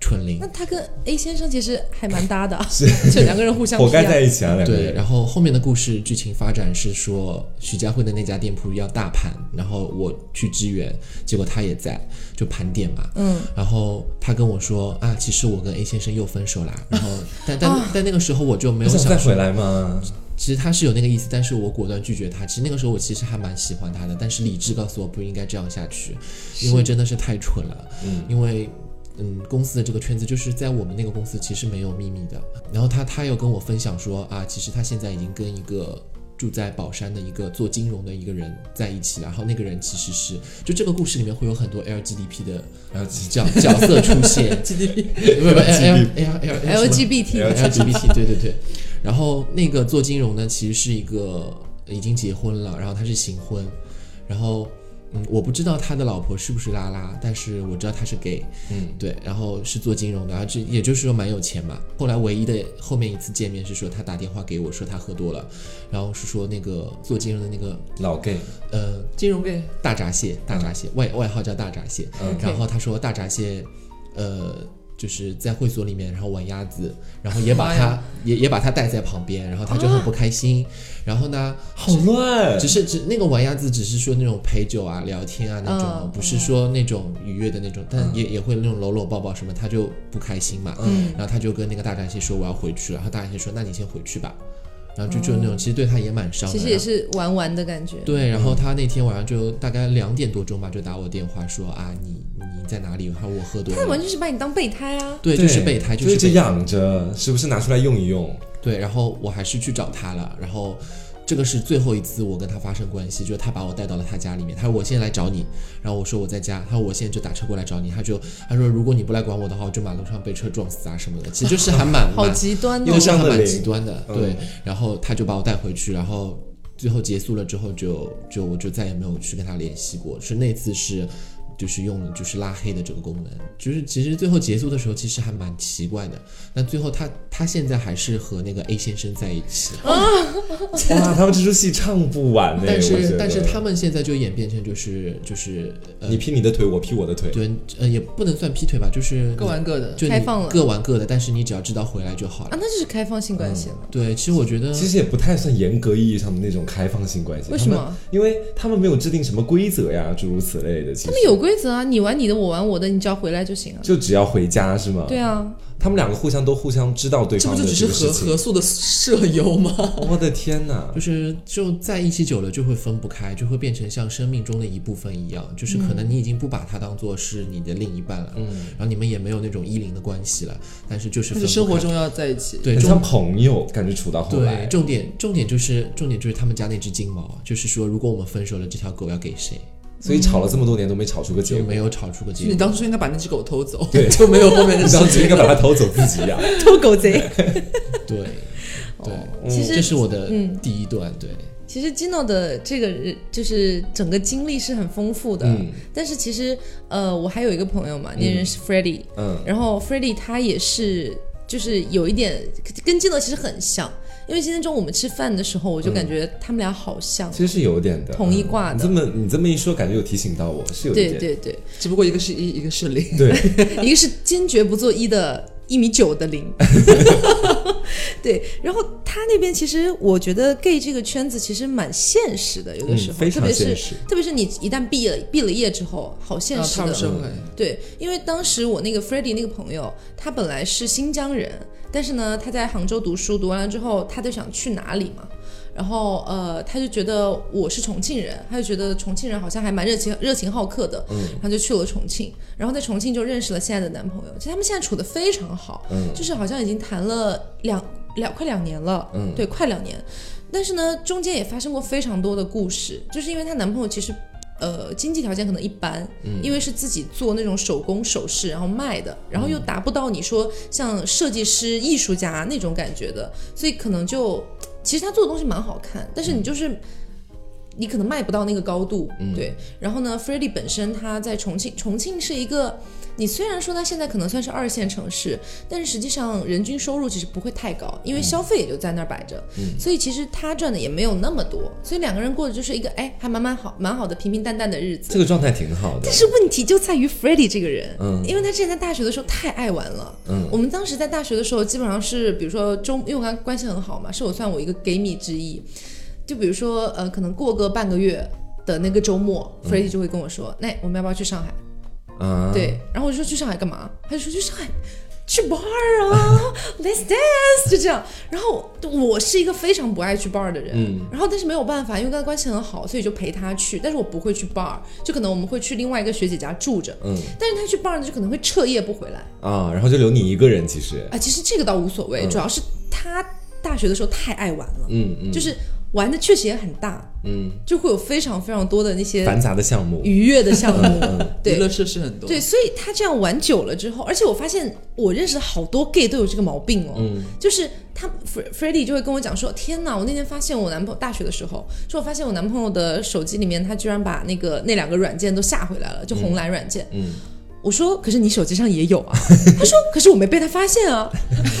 Speaker 4: 纯零，
Speaker 1: 那他跟 A 先生其实还蛮 *laughs* 搭的，*laughs* 就两个人互相
Speaker 2: 活该在一起啊。
Speaker 4: 两个人对，然后后面的故事剧情发展是说，徐家汇的那家店铺要大盘，然后我去支援，结果他也在，就盘点嘛。嗯，然后他跟我说啊，其实我跟 A 先生又分手啦。*laughs* 然后，但但但那个时候我就没有想
Speaker 2: 再回来嘛？
Speaker 4: 其实他是有那个意思，但是我果断拒绝他。其实那个时候我其实还蛮喜欢他的，但是理智告诉我不应该这样下去，因为真的是太蠢了。嗯，因为。嗯，公司的这个圈子就是在我们那个公司其实没有秘密的。然后他他又跟我分享说啊，其实他现在已经跟一个住在宝山的一个做金融的一个人在一起。然后那个人其实是，就这个故事里面会有很多 LGDP 的角角色出现。
Speaker 3: GDP
Speaker 4: 不不 L L L
Speaker 1: LGBT
Speaker 4: LGBT 对对对。然后那个做金融呢，其实是一个已经结婚了，然后他是行婚，然后。嗯，我不知道他的老婆是不是拉拉，但是我知道他是 gay，嗯，对，然后是做金融的，然后这也就是说蛮有钱嘛。后来唯一的后面一次见面是说他打电话给我说他喝多了，然后是说那个做金融的那个
Speaker 2: 老 gay，
Speaker 4: 呃，
Speaker 3: 金融 gay，
Speaker 4: 大闸蟹，大闸蟹外外号叫大闸蟹，然后他说大闸蟹，呃。就是在会所里面，然后玩鸭子，然后也把他也也把他带在旁边，然后他就很不开心。然后呢，
Speaker 2: 好乱，
Speaker 4: 只是只那个玩鸭子，只是说那种陪酒啊、聊天啊那种，不是说那种愉悦的那种，但也也会那种搂搂抱抱什么，他就不开心嘛。嗯，然后他就跟那个大闸蟹说我要回去了，然后大闸蟹说那你先回去吧。然后就就那种，其实对他也蛮伤的。
Speaker 1: 其实也是玩玩的感觉。
Speaker 4: 对，然后他那天晚上就大概两点多钟吧，就打我电话说啊，你你在哪里？然后我喝多了。
Speaker 1: 他完全是把你当备胎啊。
Speaker 4: 对，就是备胎，就
Speaker 2: 是养着，时不时拿出来用一用。
Speaker 4: 对，然后我还是去找他了，然后。这个是最后一次我跟他发生关系，就是他把我带到了他家里面。他说我现在来找你，然后我说我在家。他说我现在就打车过来找你。他就他说如果你不来管我的话，我就马路上被车撞死啊什么的。其实就是还蛮 *laughs*
Speaker 1: 好极端的，
Speaker 4: 又是还蛮极端的。对，然后他就把我带回去，然后最后结束了之后就就我就再也没有去跟他联系过。是那次是。就是用了就是拉黑的这个功能，就是其实最后结束的时候其实还蛮奇怪的。那最后他他现在还是和那个 A 先生在一起啊！
Speaker 2: 哇，他们这出戏唱不完呢。
Speaker 4: 但是但是他们现在就演变成就是就是
Speaker 2: 你劈你的腿，我劈我的腿。
Speaker 4: 对，呃，也不能算劈腿吧，就是
Speaker 3: 各玩各的，
Speaker 4: 就
Speaker 1: 开放了，
Speaker 4: 各玩各的。但是你只要知道回来就好了
Speaker 1: 啊，那就是开放性关系了。
Speaker 4: 对，其实我觉得
Speaker 2: 其实也不太算严格意义上的那种开放性关系。
Speaker 1: 为什么？
Speaker 2: 因为他们没有制定什么规则呀，诸如此类的。
Speaker 1: 他们有规。规则啊，你玩你的，我玩我的，你只要回来就行了。
Speaker 2: 就只要回家是吗？
Speaker 1: 对啊，
Speaker 2: 他们两个互相都互相知道对
Speaker 3: 这
Speaker 2: 方的
Speaker 3: 不就只是合。合宿的舍友吗？*laughs*
Speaker 2: 我的天哪！
Speaker 4: 就是就在一起久了就会分不开，就会变成像生命中的一部分一样，就是可能你已经不把他当做是你的另一半了，嗯，然后你们也没有那种依邻的关系了，但是就是
Speaker 3: 但
Speaker 4: 分不开
Speaker 3: 是生活中要在一起。
Speaker 4: 对
Speaker 2: 像朋友，感觉处到后来
Speaker 4: 对，重点重点就是重点就是他们家那只金毛啊，就是说如果我们分手了，这条狗要给谁，
Speaker 2: 所以吵了这么多年都没吵出个结果。
Speaker 4: 就没有吵出个结果。你。
Speaker 3: 当初应该把那只狗偷走，
Speaker 2: 对。
Speaker 3: 就没有后面的
Speaker 2: 你
Speaker 3: 事情。
Speaker 2: 当初应该把它偷走自己养、*laughs*
Speaker 1: 偷狗贼。
Speaker 4: 对。对，
Speaker 1: 其实
Speaker 4: 这是我的第一段，对，
Speaker 1: 其实 Gino 的这个人就是整个经历是很丰富的，
Speaker 2: 嗯。
Speaker 1: 但是其实呃，我还有一个朋友嘛，那人是 Freddie，、
Speaker 2: 嗯。
Speaker 1: 然后 Freddie 他也是就是有一点跟 Gino 其实很像，因为今天中午我们吃饭的时候，我就感觉他们俩好像，
Speaker 2: 其实是有点的，
Speaker 1: 同一挂的
Speaker 2: 嗯你这么你这么一说，感觉有提醒到我，是有一
Speaker 1: 对。对对，
Speaker 3: 只不过一个是一，一个是 *laughs* 零。
Speaker 2: 对
Speaker 1: 一个是坚决不做一的一米九的零，*laughs* *laughs* 对，然后他那边其实我觉得 gay 这个圈子其实蛮现实的，有的时候，
Speaker 2: 嗯非常
Speaker 1: 特别是
Speaker 2: 现实
Speaker 1: 特别是你一旦毕了毕了业之后，好现实的，
Speaker 3: 踏入社会，
Speaker 1: 对，因为当时我那个 f r e d d y 那个朋友，他本来是新疆人，但是呢，他在杭州读书，读完了之后，他就想去哪里嘛。然后呃，他就觉得我是重庆人，他就觉得重庆人好像还蛮热情、热情好客的，嗯，他就去了重庆，然后在重庆就认识了现在的男朋友。其实他们现在处的非常好，
Speaker 2: 嗯
Speaker 1: 就是好像已经谈了两两快两年了，
Speaker 2: 嗯
Speaker 1: 对，快两年。但是呢，中间也发生过非常多的故事，就是因为她男朋友其实呃经济条件可能一般，嗯因为是自己做那种手工首饰然后卖的，然后又达不到你说像设计师、艺术家那种感觉的，所以可能就其实他做的东西蛮好看，但是你就是。你可能卖不到那个高度，对。然后呢 f r e d d y 本身他在重庆，重庆是一个，你虽然说它现在可能算是二线城市，但是实际上人均收入其实不会太高，因为消费也就在那儿摆着，所以其实他赚的也没有那么多，所以两个人过的就是一个哎还蛮蛮好蛮好的平平淡淡的日子。
Speaker 2: 这个状态挺好的
Speaker 1: 但。是问题就在于 f r e d d y 这个人，
Speaker 2: 嗯
Speaker 1: 因为他之前在大学的时候太爱玩了，
Speaker 2: 嗯
Speaker 1: 我们当时在大学的时候，基本上是比如说中，因为我跟他关系很好嘛，是我算我一个 gay 蜜之一，就比如说呃，可能过个半个月的那个周末、f r e d d y 就会跟我说，那我们要不要去上海？
Speaker 2: 啊，
Speaker 1: 对，然后我就说去上海干嘛？他就说去上海。去 bar 啊，*laughs* Let's dance，就这样。然后我是一个非常不爱去 bar 的人，
Speaker 2: 嗯
Speaker 1: 然后但是没有办法，因为跟他关系很好，所以就陪他去。但是我不会去 bar，就可能我们会去另外一个学姐家住着。
Speaker 2: 嗯
Speaker 1: 但是他去 bar 呢，就可能会彻夜不回来。
Speaker 2: 啊，然后就留你一个人，其实，
Speaker 1: 啊，其实这个倒无所谓，
Speaker 2: 嗯
Speaker 1: 主要是他大学的时候太爱玩了，
Speaker 2: 嗯嗯，
Speaker 1: 就是玩的确实也很大，
Speaker 2: 嗯
Speaker 1: 就会有非常非常多的那些
Speaker 2: 繁杂的项目，
Speaker 1: 愉悦的项目。*laughs*
Speaker 3: 娱乐设施很多。
Speaker 1: 对，所以他这样玩久了之后，而且我发现我认识的好多 gay 都有这个毛病哦，
Speaker 2: 嗯
Speaker 1: 就是他 Fre- Freddie 就会跟我讲说，天哪，我那天发现我男朋友大学的时候，说我发现我男朋友的手机里面他居然把那个那两个软件都下回来了，就红蓝软件。
Speaker 2: 嗯
Speaker 1: 我说，可是你手机上也有啊。*laughs* 他说，可是我没被他发现啊。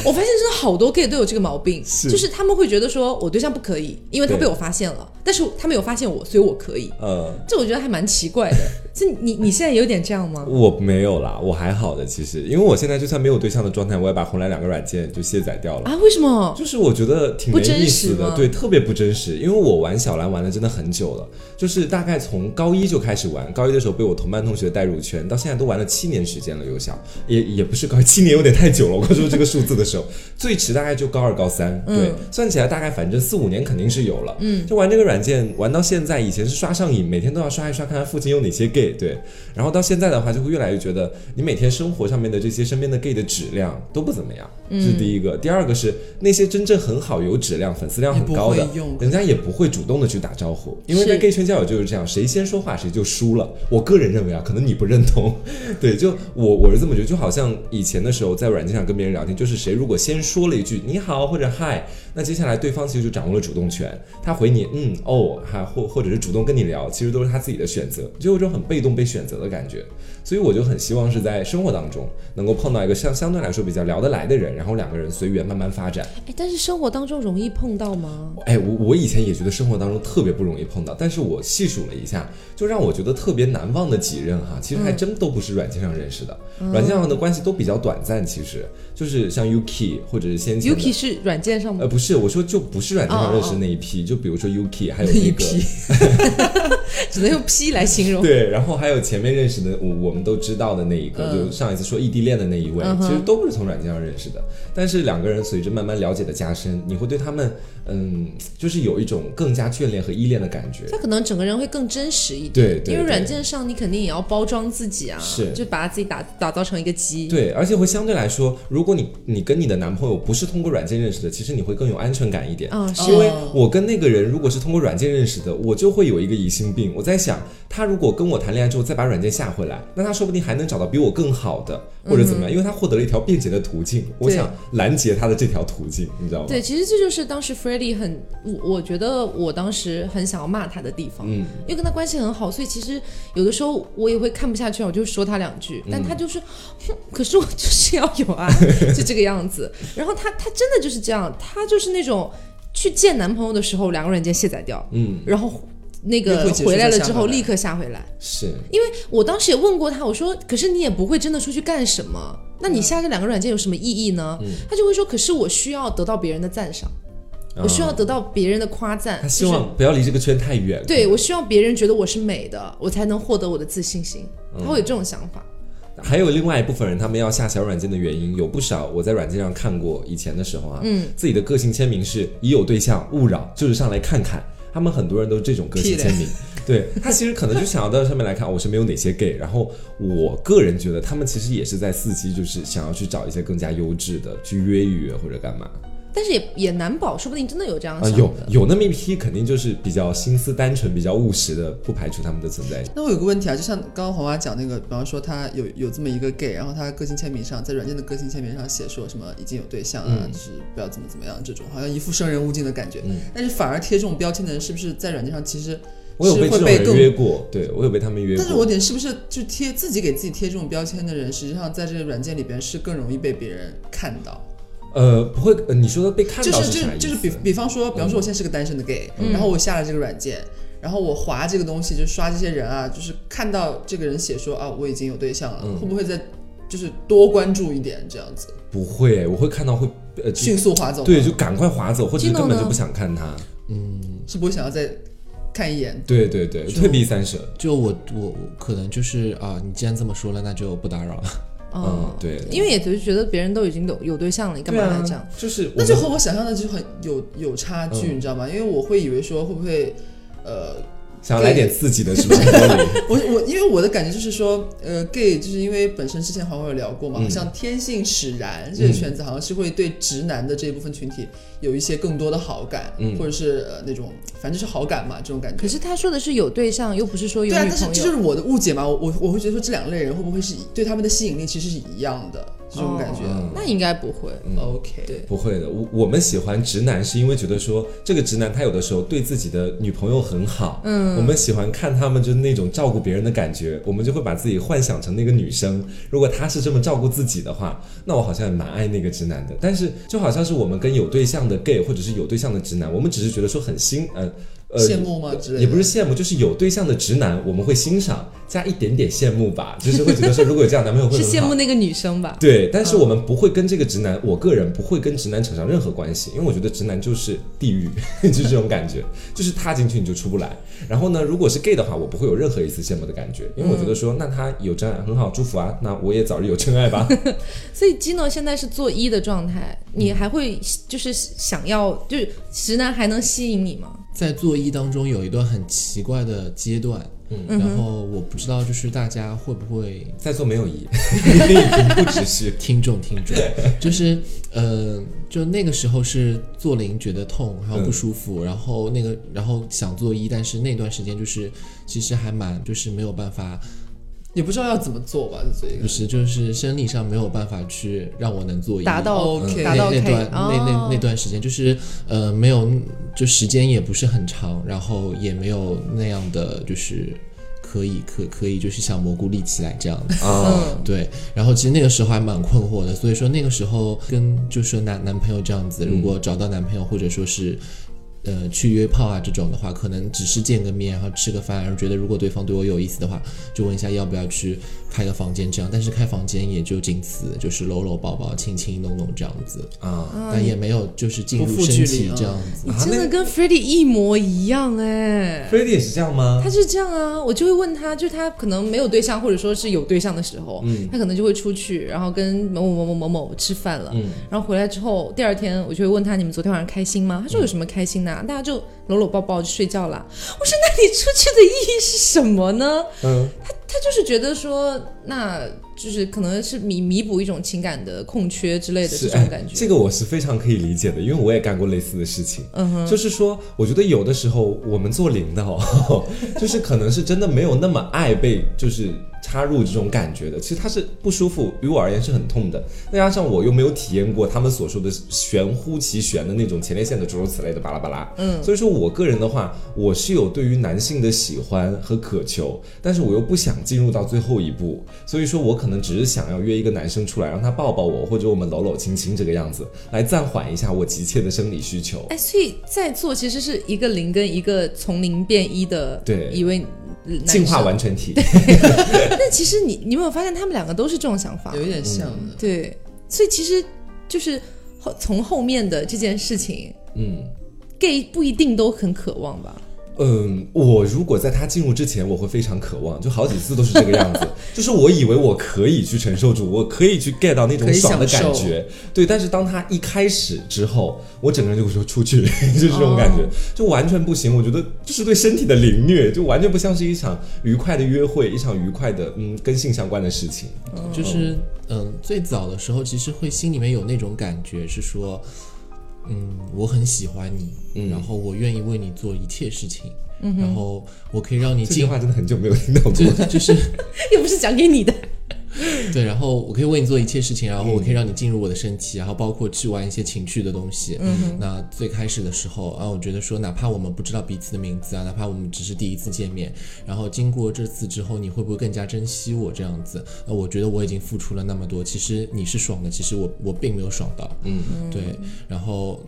Speaker 1: 我发现真的好多 gay 都有这个毛病，
Speaker 2: 是
Speaker 1: 就是他们会觉得说我对象不可以，因为他被我发现了，但是他没有发现我，所以我可以。
Speaker 2: 呃，
Speaker 1: 这我觉得还蛮奇怪的。这你你现在有点这样吗？
Speaker 2: 我没有啦，我还好的，其实，因为我现在就算没有对象的状态，我也把红蓝两个软件就卸载掉了。
Speaker 1: 啊？为什么？
Speaker 2: 就是我觉得挺没
Speaker 1: 不真
Speaker 2: 意思的，对，特别不真实。因为我玩小蓝玩的真的很久了，就是大概从高一就开始玩，高一的时候被我同班同学带入圈，到现在都玩了七年时间了，有效也也不是高，七年有点太久了。我刚说这个数字的时候，*laughs* 最迟大概就高二高三，对，算起来大概反正四五年肯定是有了。嗯，就玩这个软件玩到现在，以前是刷上瘾，每天都要刷一刷，看看附近有哪些 gay，对，然后到现在的话，就会越来越觉得你每天生活上面的这些身边的 gay 的质量都不怎么样，这是第一个。第二个是那些真正很好、有质量、粉丝量很高的人家也不会主动的去打招呼，因为在 gay 圈交友就是这样，谁先说话谁就输了。我个人认为啊，可能你不认同，对，就我我是这么觉得，就好像以前的时候在软件上跟别人聊天，就是谁如果先说了一句你好或者嗨，那接下来对方其实就掌握了主动权，他回你嗯哦还或或者是主动跟你聊，其实都是他自己的选择，就有种很被动被选择的感觉。所以我就很希望是在生活当中能够碰到一个相相对来说比较聊得来的人，然后两个人随缘慢慢发展。
Speaker 1: 哎，但是生活当中容易碰到吗？
Speaker 2: 哎，我我以前也觉得生活当中特别不容易碰到，但是我细数了一下，就让我觉得特别难忘的几任哈，其实还真都不是软软件上认识的，软件上的关系都比较短暂，其实就是像 Yuki 或者是先前
Speaker 1: Yuki 是软件上吗？
Speaker 2: 呃，不是，我说就不是软件上认识的那一批，就比如说 Yuki，还有那个，*laughs*
Speaker 1: 只能用 P 来形容。
Speaker 2: 对，然后还有前面认识的，我我们都知道的那一个，就上一次说异地恋的那一位，其实都不是从软件上认识的。但是两个人随着慢慢了解的加深，你会对他们，嗯，就是有一种更加眷恋和依恋的感觉。
Speaker 1: 他可能整个人会更真实一点，
Speaker 2: 对对
Speaker 1: 因为软件上你肯定也要包装自己啊，
Speaker 2: 是
Speaker 1: 就把自己打打造成一个鸡。
Speaker 2: 对，而且会相对来说，如果你你跟你的男朋友不是通过软件认识的，其实你会更有安全感一点。
Speaker 1: 嗯，是
Speaker 2: 因为我跟那个人如果是通过软件认识的，我就会有一个疑心病。我在想，他如果跟我谈恋爱之后再把软件下回来，那他说不定还能找到比我更好的，或者怎么样，因为他获得了一条便捷的途径。我想拦截他的这条途径，你知道吗？
Speaker 1: 对，其实这就是当时 f r e d d y 很，我我觉得我当时很想要骂他的地方，
Speaker 2: 嗯，
Speaker 1: 因为跟他关系很好，所以其实有的时候我也会看不下去，我就说他两句，但他就是，哼，可是我就是要有爱，*laughs* 就这个样子。然后他他真的就是这样，他就是那种去见男朋友的时候，两个软件卸载掉，
Speaker 2: 嗯，
Speaker 1: 然后那个回来了之后立刻下回来。
Speaker 2: 是，
Speaker 1: 因为我当时也问过他，我说：“可是你也不会真的出去干什么，那你下这两个软件有什么意义呢？”他就会说：“可是我需要得到别人的赞赏，我需要得到别人的夸赞，
Speaker 2: 他希望不要离这个圈太远。
Speaker 1: 对我希望别人觉得我是美的，我才能获得我的自信心。他会有这种想法。
Speaker 2: 还有另外一部分人，他们要下小软件的原因有不少，我在软件上看过，以前的时候啊，嗯，自己的个性签名是已有对象勿扰，就是上来看看。他们很多人都是这种个性签名，对他其实可能就想要到上面来看我身边有哪些 gay，然后我个人觉得他们其实也是在伺机，就是想要去找一些更加优质的去约一约或者干嘛。
Speaker 1: 但是也也难保，说不定真的有这样
Speaker 2: 啊、
Speaker 1: 想的。
Speaker 2: 有有那么一批肯定就是比较心思单纯、比较务实的，不排除他们的存在。
Speaker 3: 那我有个问题啊，就像刚刚黄娃讲那个，比方说他有有这么一个 gay，然后他个性签名上，在软件的个性签名上写说什么已经有对象啊，
Speaker 2: 嗯
Speaker 3: 就是不要怎么怎么样这种，好像一副生人勿近的感觉。
Speaker 2: 嗯
Speaker 3: 但是反而贴这种标签的人，是不是在软件上其实
Speaker 2: 我有被这种人约过，对我有被他们约过。
Speaker 3: 但是我点是不是就贴自己给自己贴这种标签的人，实际上在这个软件里边是更容易被别人看到。
Speaker 2: 呃，不会，呃你说的被看
Speaker 3: 就
Speaker 2: 到啥意思？
Speaker 3: 是就就是比比方说，比方说我现在是个单身的 gay，、然后我下了这个软件，然后我划这个东西，就刷这些人啊，就是看到这个人写说啊我已经有对象了，
Speaker 2: 嗯
Speaker 3: 会不会再就是多关注一点这样子，
Speaker 2: 不会，我会看到会呃，
Speaker 3: 迅速划走？
Speaker 2: 对，就赶快划走，或者是根本就不想看他。
Speaker 3: 嗯是不会想要再看一眼。
Speaker 2: 对对对，退避三舍。
Speaker 4: 就我我我可能就是啊，你既然这么说了，那就不打扰了。
Speaker 1: 嗯
Speaker 2: 嗯，对，
Speaker 1: 因为也就是觉得别人都已经有有对象了，你干嘛还这样？，
Speaker 2: 就是
Speaker 3: 那就和我想象的就很有有差距，
Speaker 2: 嗯
Speaker 3: 你知道吗？因为我会以为说会不会，呃，
Speaker 2: 想要来点刺激的，是不是？
Speaker 3: 我我因为我的感觉就是说，呃，gay 就是因为本身之前好像有聊过嘛，
Speaker 2: 嗯
Speaker 3: 好像天性使然这个圈子好像是会对直男的这一部分群体有一些更多的好感，
Speaker 2: 嗯
Speaker 3: 或者是呃那种反正就是好感嘛这种感觉。
Speaker 1: 可是他说的是有对象，又不是说有
Speaker 3: 对啊，
Speaker 1: 女朋友。
Speaker 3: 但是这就是我的误解嘛，我我我会觉得说这两类人会不会是对他们的吸引力其实是一样的这种感觉。
Speaker 2: 嗯
Speaker 1: 那应该不会。
Speaker 3: OK，
Speaker 1: 对
Speaker 2: 不会的，我我们喜欢直男是因为觉得说这个直男他有的时候对自己的女朋友很好，嗯，我们喜欢看他们就是那种照顾别人的感觉，我们就会把自己幻想成那个女生。如果他是这么照顾自己的话，那我好像也蛮爱那个直男的。但是就好像是我们跟有对象的 gay 或者是有对象的直男，我们只是觉得说很欣呃。呃，
Speaker 3: 羡慕吗之类的
Speaker 2: 也不是羡慕，就是有对象的直男，我们会欣赏，加一点点羡慕吧，*laughs* 就是会觉得说，如果有这样男朋友 *laughs* 会
Speaker 1: 是
Speaker 2: 很
Speaker 1: 羡慕那个女生吧？
Speaker 2: 对，但是我们不会跟这个直男，我个人不会跟直男扯上任何关系，因为我觉得直男就是地狱，*laughs* 就是这种感觉，就是踏进去你就出不来。然后呢，如果是 gay 的话，我不会有任何一丝羡慕的感觉，因为我觉得说，那他有真爱很好，祝福啊，那我也早日有真爱吧。
Speaker 1: 所以 Gino 现在是做一的状态，你还会就是想要，就是直男还能吸引你吗？
Speaker 4: 在做一当中有一段很奇怪的阶段，嗯，然后我不知道就是大家会不会
Speaker 2: 在做没有疑，一已经不只是。
Speaker 4: 听众听众，就是呃，就那个时候是做零觉得痛，然后不舒服，然后那个然后想做一，但是那段时间就是其实还蛮就是没有办法，
Speaker 3: 也不知道要怎么做吧，这个。
Speaker 4: 不是就是生理上没有办法去让我能做一
Speaker 1: 达到
Speaker 3: OK
Speaker 1: 达到
Speaker 4: 那那段那那
Speaker 1: 哦。
Speaker 4: 那段时间，就是呃没有，就时间也不是很长，然后也没有那样的就是可以可可以就是像蘑菇立起来这样。子。
Speaker 2: 啊，
Speaker 1: 嗯，*laughs*
Speaker 4: 对，然后其实那个时候还蛮困惑的，所以说那个时候跟就是男男朋友这样子，如果找到男朋友或者说是呃，去约炮啊这种的话，可能只是见个面，然后吃个饭，然后觉得如果对方对我有意思的话，就问一下要不要去开个房间这样。但是开房间也就仅此，就是搂搂抱抱、亲亲弄弄这样子。
Speaker 2: 啊，
Speaker 4: 但也没有就是进入身体这样子。
Speaker 1: 你真的跟 f r e d d y 一模一样哎、
Speaker 2: f r e d d y 也是这样吗？
Speaker 1: 他是这样啊，我就会问他，就他可能没有对象，或者说是有对象的时候，嗯。他可能就会出去，然后跟某某某某某某吃饭了，嗯。然后回来之后，第二天我就会问他，你们昨天晚上开心吗？他说有什么开心的、大家就搂搂抱抱就睡觉了。我说那你出去的意义是什么呢？
Speaker 2: 嗯，
Speaker 1: 他他就是觉得说，那就是可能是弥弥补一种情感的空缺之类的这种感觉。
Speaker 2: 哎。这个我是非常可以理解的，因为我也干过类似的事情。
Speaker 1: 嗯哼，
Speaker 2: 就是说，我觉得有的时候我们做领导哦，*laughs* 就是可能是真的没有那么爱被就是插入这种感觉的，其实它是不舒服，于我而言是很痛的。再加上我又没有体验过他们所说的玄乎其玄的那种前列腺的诸如此类的巴拉巴拉，嗯，所以说我个人的话，我是有对于男性的喜欢和渴求，但是我又不想进入到最后一步，所以说我可能只是想要约一个男生出来，让他抱抱我，或者我们搂搂亲亲这个样子，来暂缓一下我急切的生理需求。
Speaker 1: 哎，所以在座其实是一个零跟一个从零变一的
Speaker 2: 对
Speaker 1: 一位男
Speaker 2: 进化完全体，*laughs*
Speaker 1: 但其实你你有没有发现，他们两个都是这种想法？
Speaker 3: 有一点像的。
Speaker 1: 对，所以其实就是后从后面的这件事情
Speaker 2: 嗯。
Speaker 1: ，gay 不一定都很渴望吧？
Speaker 2: 嗯，我如果在他进入之前，我会非常渴望，就好几次都是这个样子，*laughs* 就是我以为我可以去承受住，我可以去 get 到那种爽的感觉，对。但是当他一开始之后，我整个人就会说出去，*laughs* 就这种感觉，就完全不行。我觉得就是对身体的凌虐，就完全不像是一场愉快的约会，一场愉快的嗯跟性相关的事情。
Speaker 4: 就是嗯，最早的时候其实会心里面有那种感觉，是说，嗯，我很喜欢你，
Speaker 2: 嗯
Speaker 4: 然后我愿意为你做一切事情，嗯然后我可以让你
Speaker 2: 这句，话真的很久没有听到过。*laughs*
Speaker 4: 就就是
Speaker 1: 又不是讲给你的。*laughs*
Speaker 4: 对，然后我可以为你做一切事情，然后我可以让你进入我的身体，然后包括去玩一些情趣的东西。嗯，那最开始的时候啊，我觉得说，哪怕我们不知道彼此的名字啊，哪怕我们只是第一次见面，然后经过这次之后，你会不会更加珍惜我这样子？那我觉得我已经付出了那么多，其实你是爽的，其实我我并没有爽到。
Speaker 2: 嗯，
Speaker 4: 对，然后。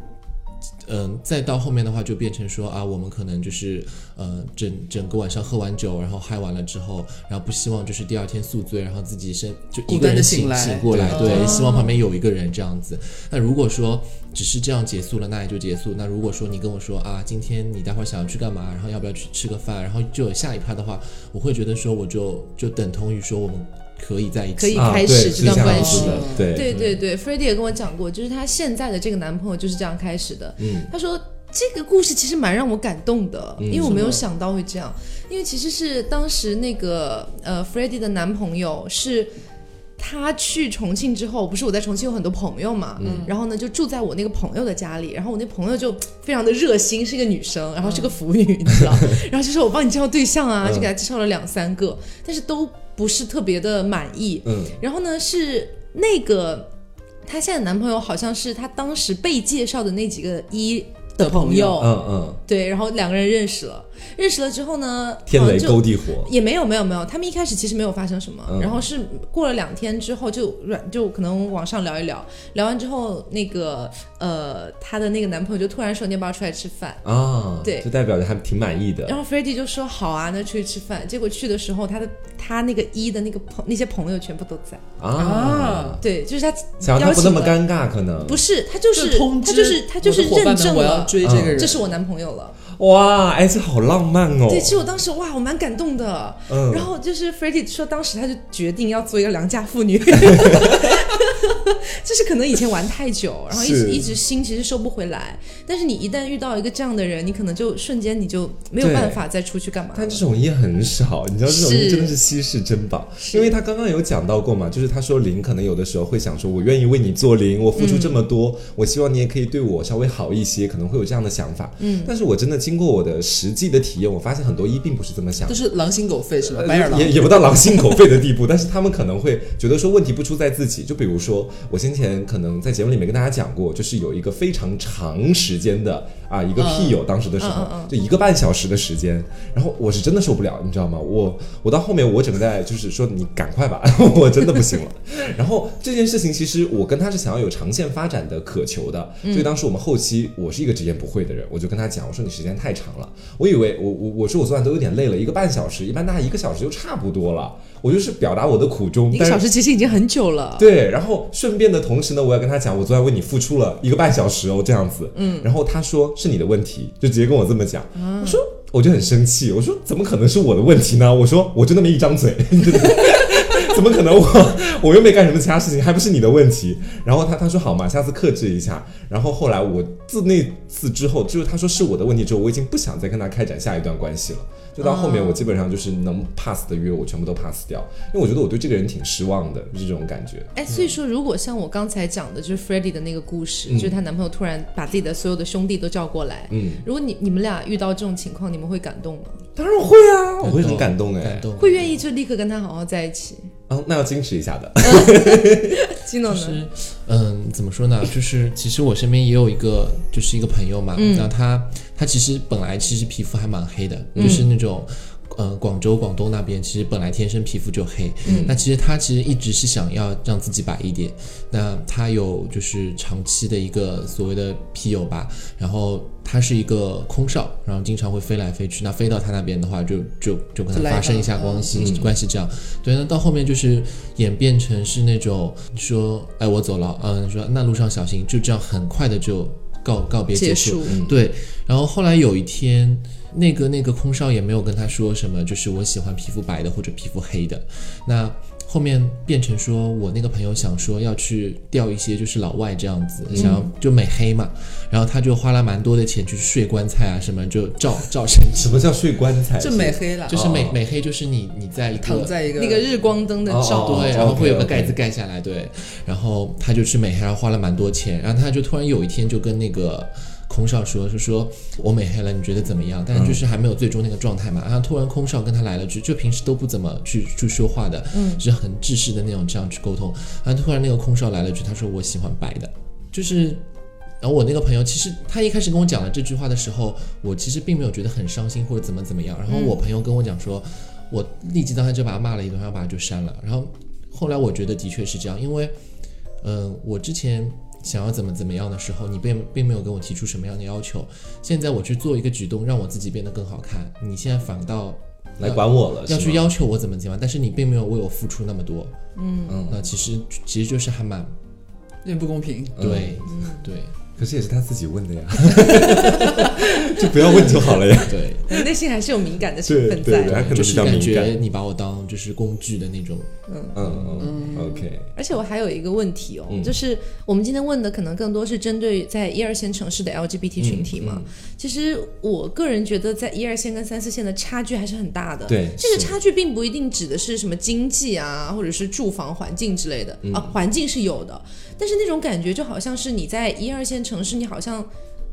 Speaker 4: 嗯，再到后面的话就变成说啊，我们可能就是呃整整个晚上喝完酒，然后嗨完了之后，然后不希望就是第二天宿醉，然后自己身就一个人醒
Speaker 3: 醒
Speaker 4: 过来，对，希望旁边有一个人这样子。那如果说只是这样结束了，那也就结束。那如果说你跟我说啊，今天你待会儿想要去干嘛，然后要不要去吃个饭，然后就有下一趴的话，我会觉得说我就就等同于说我们可以在一起，
Speaker 1: 可以
Speaker 2: 啊
Speaker 1: 开始这段关系。
Speaker 2: 对。
Speaker 1: 对对对 f r e d d y 也跟我讲过，就是她现在的这个男朋友就是这样开始的。
Speaker 2: 嗯，
Speaker 1: 他说这个故事其实蛮让我感动的，因为我没有想到会这样，因为其实是当时那个呃 f r e d d y 的男朋友是。他去重庆之后，不是我在重庆有很多朋友嘛，然后呢就住在我那个朋友的家里，然后我那朋友就非常的热心，是一个女生，然后是个腐女，你知道，然后就说我帮你介绍对象啊，
Speaker 2: 嗯。
Speaker 1: 就给他介绍了两三个，但是都不是特别的满意，
Speaker 2: 嗯。
Speaker 1: 然后呢，是那个她现在男朋友，好像是她当时被介绍的那几个一的朋友，
Speaker 2: 嗯嗯，
Speaker 1: 对，然后两个人认识了，认识了之后呢，
Speaker 2: 天雷勾地火，
Speaker 1: 也没有没有没有，他们一开始其实没有发生什么，
Speaker 2: 嗯。
Speaker 1: 然后是过了两天之后就软就可能网上聊一聊，聊完之后那个呃她的那个男朋友就突然说你要不要出来吃饭，
Speaker 2: 啊，
Speaker 1: 对。
Speaker 2: 就代表着还挺满意的。
Speaker 1: 然后 f r e d d y 就说好啊，那出去吃饭，结果去的时候他的他那个一的那个朋那些朋友全部都在，
Speaker 2: 啊，
Speaker 1: 对，就是他
Speaker 2: 想让他不那么尴尬，可能。
Speaker 1: 不是，他就
Speaker 3: 就是通知
Speaker 1: 他就是他就是认证
Speaker 3: 我要
Speaker 1: 了，
Speaker 3: 追这个人，
Speaker 1: 这是我男朋友了。
Speaker 2: 哇，哎，这好浪漫哦。
Speaker 1: 对，其实我当时哇，我蛮感动的。
Speaker 2: 嗯
Speaker 1: 然后就是 f r e d d y 说，当时他就决定要做一个良家妇女，*laughs* *laughs* 就是可能以前玩太久，然后一直一直心其实收不回来。但是你一旦遇到一个这样的人，你可能就瞬间你就没有办法再出去干嘛。
Speaker 2: 但这种也很少，你知道这种
Speaker 1: 是
Speaker 2: 真的是稀世珍宝，因为他刚刚有讲到过嘛，就是他说零可能有的时候会想说，我愿意为你做零，我付出这么多，我希望你也可以对我稍微好一些，可能会有这样的想法。嗯，但是我真的经过我的实际的体验，我发现很多一并不是这么想
Speaker 3: 就。是狼心狗肺是吧？
Speaker 2: 呃
Speaker 3: 白眼狼
Speaker 2: 也也不到狼心狗肺的地步，*laughs* 但是他们可能会觉得说问题不出在自己。就比如说，我先前可能在节目里面跟大家讲过，就是有一个非常长时间的啊，一个屁友，当时的时候就一个半小时的时间，然后我是真的受不了，你知道吗？我我到后面我整个在就是说你赶快吧，*laughs* 我真的不行了。然后这件事情其实我跟他是想要有长线发展的渴求的，所以当时我们后期我是一个直言不讳的人，我就跟他讲，我说你时间太长了，我以为我我我说我昨晚都有点累了，一个半小时，一般大概一个小时就差不多了。我就是表达我的苦衷，
Speaker 1: 一个小时其实已经很久了。
Speaker 2: 对，然后顺便的同时呢，我要跟他讲，我昨晚为你付出了一个半小时哦，这样子。嗯，然后他说是你的问题，就直接跟我这么讲。我说我就很生气，我说怎么可能是我的问题呢？我说我就那么一张嘴，*laughs* 怎么可能我我又没干什么其他事情，还不是你的问题？然后他他说好嘛，下次克制一下。然后后来我自那次之后，就是他说是我的问题之后，我已经不想再跟他开展下一段关系了。就到后面，我基本上就是能 pass 的约，我全部都 pass 掉，因为我觉得我对这个人挺失望的，就是这种感觉。
Speaker 1: 哎，所以说，如果像我刚才讲的，就是 f r e d d y 的那个故事，就是她男朋友突然把自己的所有的兄弟都叫过来，嗯，如果你你们俩遇到这种情况，你们会感动吗？
Speaker 2: 当然会啊，我会很感动哎，
Speaker 1: 会愿意就立刻跟他好好在一起。
Speaker 2: 哦，那要矜持一下的。*laughs*
Speaker 1: 金老
Speaker 4: 师？嗯，怎么说呢？就是其实我身边也有一个，就是一个朋友嘛，那他他其实本来其实皮肤还蛮黑的，就是那种。呃，广州、广东那边其实本来天生皮肤就黑，嗯，那其实他其实一直是想要让自己白一点。那他有就是长期的一个所谓的皮友吧，然后他是一个空少，然后经常会飞来飞去。那飞到他那边的话，就就就跟他发生一下关系关系这样。对，那到后面就是演变成是那种说，哎，我走了，嗯，说那路上小心，就这样很快的就告告别结束。对，然后后来有一天。那个那个空少也没有跟他说什么，就是我喜欢皮肤白的或者皮肤黑的。那后面变成说我那个朋友想说要去钓一些就是老外这样子，想要就美黑嘛。然后他就花了蛮多的钱去睡棺材啊什么，就照照身。
Speaker 2: 什么叫睡棺材？
Speaker 3: 就美黑了，
Speaker 4: 就是美美黑，就是你你在一个
Speaker 3: 躺在一个
Speaker 1: 那个日光灯的照，
Speaker 4: 对，然后会有个盖子盖下来，对。然后他就去美黑，然后花了蛮多钱。然后他就突然有一天就跟那个。空少说：“是说我美黑了，你觉得怎么样？但是就是还没有最终那个状态嘛。然后突然空少跟他来了句，就平时都不怎么去去说话的，嗯，是很制式的那种这样去沟通。然后突然那个空少来了句，他说我喜欢白的，就是。然后我那个朋友其实他一开始跟我讲了这句话的时候，我其实并没有觉得很伤心或者怎么怎么样。然后我朋友跟我讲说，我立即当时就把他骂了一顿，然后把他就删了。然后后来我觉得的确是这样，因为，嗯，我之前。”想要怎么怎么样的时候，你并并没有跟我提出什么样的要求。现在我去做一个举动，让我自己变得更好看，你现在反倒
Speaker 2: 来管我了，
Speaker 4: 要去要求我怎么怎么样，但是你并没有为我付出那么多。嗯嗯，那其实其实就是还蛮
Speaker 3: 有点不公平。
Speaker 4: 对，对。
Speaker 2: 可是也是他自己问的呀，*laughs* 就不要问就好了呀。*laughs*
Speaker 4: 对，
Speaker 1: 内心还是有敏感的成分
Speaker 2: 在，
Speaker 4: 就是感觉你把我当就是工具的那种。
Speaker 2: 嗯嗯嗯，OK。
Speaker 1: 而且我还有一个问题哦，就是我们今天问的可能更多是针对在一二线城市的 LGBT 群体嘛。其实我个人觉得，在一二线跟三四线的差距还是很大的。
Speaker 2: 对，
Speaker 1: 这个差距并不一定指的是什么经济啊，或者是住房环境之类的啊，环境是有的。但是那种感觉就好像是你在一二线城市，你好像。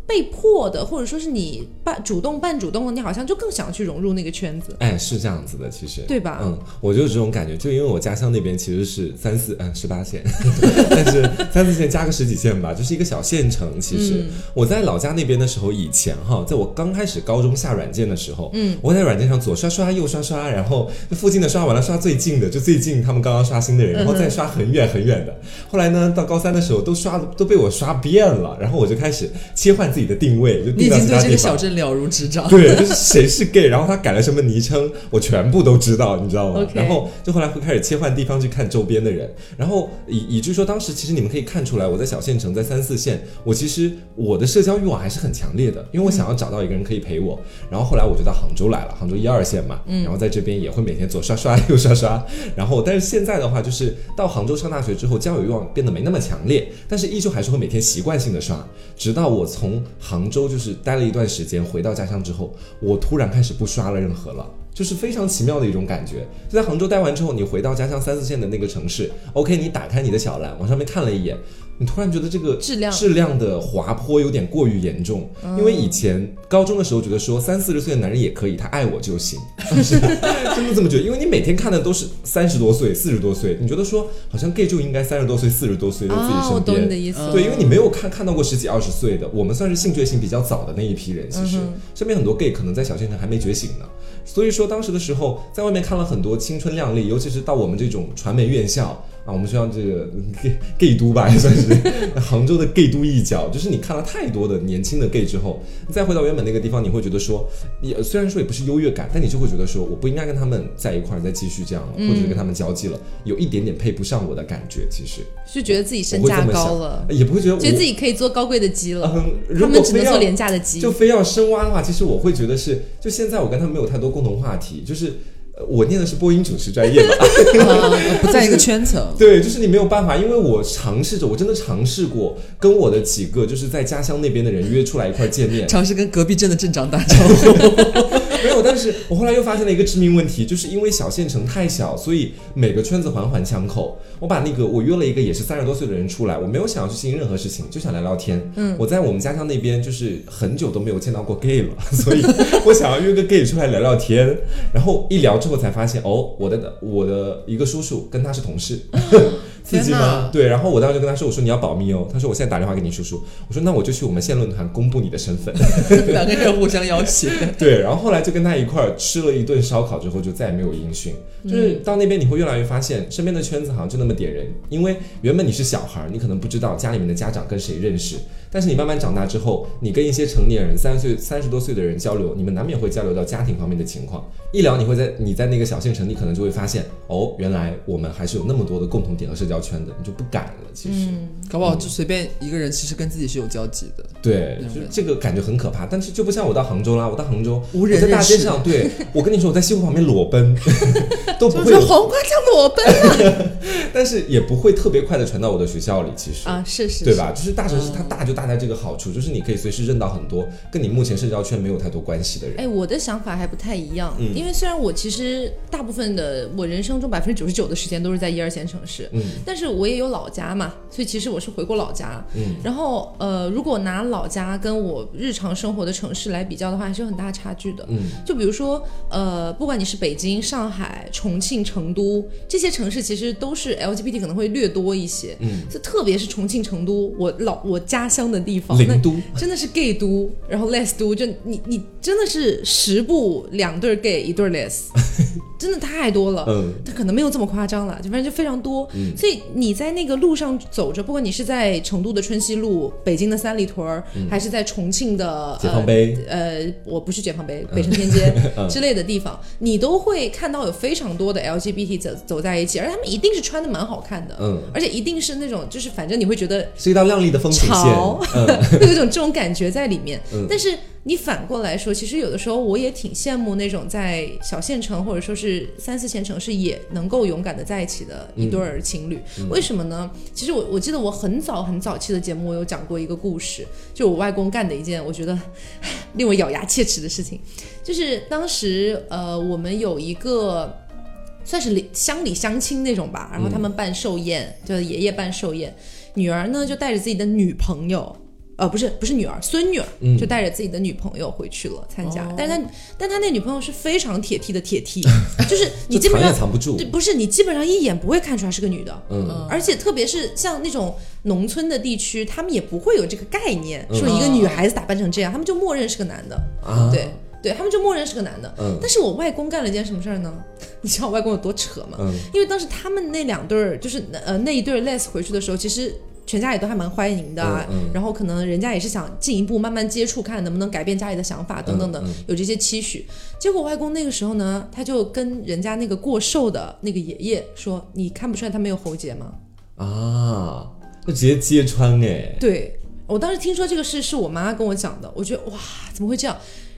Speaker 1: 被迫的，或者说是你半主动半主动的，你好像就更想去融入那个圈子。
Speaker 2: 哎，是这样子的，其实，
Speaker 1: 对吧？
Speaker 2: 嗯，我就是这种感觉，就因为我家乡那边其实是三四嗯十八线，*laughs* 但是三四线加个十几线吧，就是一个小县城。其实我在老家那边的时候，以前哈，在我刚开始高中下软件的时候，嗯，我在软件上左刷刷右刷刷，然后附近的刷完了刷最近的，就最近他们刚刚刷新的人，然后再刷很远很远的。后来呢，到高三的时候都刷都被我刷遍了，然后我就开始切换。自己的定位就定到其他地方。
Speaker 3: 这个小镇了如指掌。
Speaker 2: 对，就是谁是 gay，然后他改了什么昵称，我全部都知道，你知道吗？然后就后来会开始切换地方去看周边的人，然后以以至于说当时其实你们可以看出来，我在小县城，在三四线，我其实我的社交欲望还是很强烈的，因为我想要找到一个人可以陪我。然后后来我就到杭州来了，杭州一二线嘛，然后在这边也会每天左刷刷右刷刷。然后但是现在的话，就是到杭州上大学之后，交友欲望变得没那么强烈，但是依旧还是会每天习惯性的刷，直到我从杭州就是待了一段时间，回到家乡之后，我突然开始不刷了任何了。就是非常奇妙的一种感觉。就在杭州待完之后，你回到家乡三四线的那个城市，OK，你打开你的小蓝，往上面看了一眼。你突然觉得这个
Speaker 1: 质量
Speaker 2: 质量的滑坡有点过于严重，因为以前高中的时候觉得说三四十岁的男人也可以，他爱我就行，*laughs* 真的这么觉得。因为你每天看的都是三十多岁、四十多岁，你觉得说好像 gay 就应该三十多岁、四十多岁在自己身边。
Speaker 1: 我懂你的意思。
Speaker 2: 对，因为你没有看看到过十几二十岁的，我们算是性觉醒比较早的那一批人。其实身边很多 gay 可能在小县城还没觉醒呢。所以说当时的时候，在外面看了很多青春靓丽，尤其是到我们这种传媒院校。啊，我们学校这个 gay gay *laughs* 都吧，也算是杭州的 gay 都一角。就是你看了太多的年轻的 gay 之后，你再回到原本那个地方，你会觉得说，也虽然说也不是优越感，但你就会觉得说，我不应该跟他们在一块儿再继续这样了，或者是跟他们交际了，有一点点配不上我的感觉。其实
Speaker 1: 是觉得自己身价高了，
Speaker 2: 也不会觉得
Speaker 1: 觉得自己可以做高贵的鸡了。
Speaker 2: 嗯，
Speaker 1: 他们只能做廉价的鸡，
Speaker 2: 就非要深挖的话，其实我会觉得是，就现在我跟他们没有太多共同话题，就是。我念的是播音主持专业嘛，*laughs*
Speaker 3: 不 *laughs* 在一个圈层。
Speaker 2: 对，就是你没有办法，因为我尝试着，我真的尝试过跟我的几个就是在家乡那边的人约出来一块见面，*laughs*
Speaker 3: 尝试跟隔壁镇的镇长打招呼。
Speaker 2: 没有，但是我后来又发现了一个致命问题，就是因为小县城太小，所以每个圈子环环相扣。我把那个我约了一个也是三十多岁的人出来，我没有想要去进行任何事情，就想聊聊天。嗯，我在我们家乡那边就是很久都没有见到过 gay 了，所以我想要约个 gay 出来聊聊天。然后一聊之后才发现，哦，我的我的一个叔叔跟他是同事。*laughs* 刺激吗？对，然后我当时就跟他说：“我说你要保密哦。”他说：“我现在打电话给你叔叔。”我说：“那我就去我们县论坛公布你的身份。*laughs* ”
Speaker 3: 两个人互相要挟。*laughs*
Speaker 2: 对，然后后来就跟他一块儿吃了一顿烧烤之后，就再也没有音讯。就是到那边你会越来越发现，身边的圈子好像就那么点人。因为原本你是小孩，你可能不知道家里面的家长跟谁认识。但是你慢慢长大之后，你跟一些成年人，三十岁、三十多岁的人交流，你们难免会交流到家庭方面的情况。一聊，你会在你在那个小县城，你可能就会发现，哦，原来我们还是有那么多的共同点和社交圈的，你就不敢了。其实，
Speaker 3: 搞不好就随便一个人，其实跟自己是有交集的。
Speaker 2: 对，就这个感觉很可怕。但是就不像我到杭州啦，我到杭州，
Speaker 3: 无人
Speaker 2: 在大街上，对我跟你说，我在西湖旁边裸奔，*laughs* 都不会
Speaker 1: 黄瓜酱裸奔啊，*laughs*
Speaker 2: 但是也不会特别快的传到我的学校里。其实
Speaker 1: 啊，是是，
Speaker 2: 对吧？就是大城市它大就大在这个好处。就是你可以随时认到很多跟你目前社交圈没有太多关系的人。
Speaker 1: 哎，我的想法还不太一样，因为虽然我其实大部分的我人生中百分之九十九的时间都是在一二线城市，嗯，但是我也有老家嘛，所以其实我是回过老家。嗯，然后呃，如果拿老家跟我日常生活的城市来比较的话，还是有很大差距的。嗯，就比如说呃，不管你是北京、上海、重庆、成都这些城市，其实都是 LGBT 可能会略多一些。嗯，就特别是重庆、成都，我老我家乡的地方。那真的是 gay 都，然后 less 都，就你你真的是十步两对 gay 一对 less，*laughs* 真的太多了。嗯，他可能没有这么夸张了，就反正就非常多。嗯，所以你在那个路上走着，不管你是在成都的春熙路、北京的三里屯，还是在重庆的
Speaker 2: 解放碑，
Speaker 1: 呃，我不是解放碑，北城天街 *laughs* 之类的地方，你都会看到有非常多的 LGBT 走走在一起，而他们一定是穿的蛮好看的，嗯，而且一定是那种就是反正你会觉得
Speaker 2: 是一道亮丽的风景线，*laughs*
Speaker 1: 会有一种这种。感觉在里面，但是你反过来说，其实有的时候我也挺羡慕那种在小县城或者说是三四线城市也能够勇敢的在一起的一对儿情侣。为什么呢？其实我我记得我很早很早期的节目，我有讲过一个故事，就我外公干的一件我觉得令我咬牙切齿的事情，就是当时呃我们有一个算是里乡里乡亲那种吧，然后他们办寿宴，就是爷爷办寿宴，女儿呢就带着自己的女朋友。呃，不是，不是女儿，孙女儿就带着自己的女朋友回去了参加，但是他，但他那女朋友是非常铁 T 的铁 T，*laughs* 就是你基本上
Speaker 2: 藏不住，
Speaker 1: 不是你基本上一眼不会看出来是个女的，嗯，而且特别是像那种农村的地区，他们也不会有这个概念，说一个女孩子打扮成这样，他们就默认是个男的，对，对他们就默认是个男的，嗯，但是我外公干了一件什么事儿呢？*laughs* 你知道我外公有多扯吗？嗯，因为当时他们那两对儿，就是呃那一对 less 回去的时候，其实。全家也都还蛮欢迎的，嗯然后可能人家也是想进一步慢慢接触，看能不能改变家里的想法等等的，有这些期许。结果外公那个时候呢，他就跟人家那个过寿的那个爷爷说：“你看不出来他没有喉结吗？”
Speaker 2: 啊，就直接揭穿哎！
Speaker 1: 对我当时听说这个事是我妈跟我讲的，我觉得哇，怎么会这样？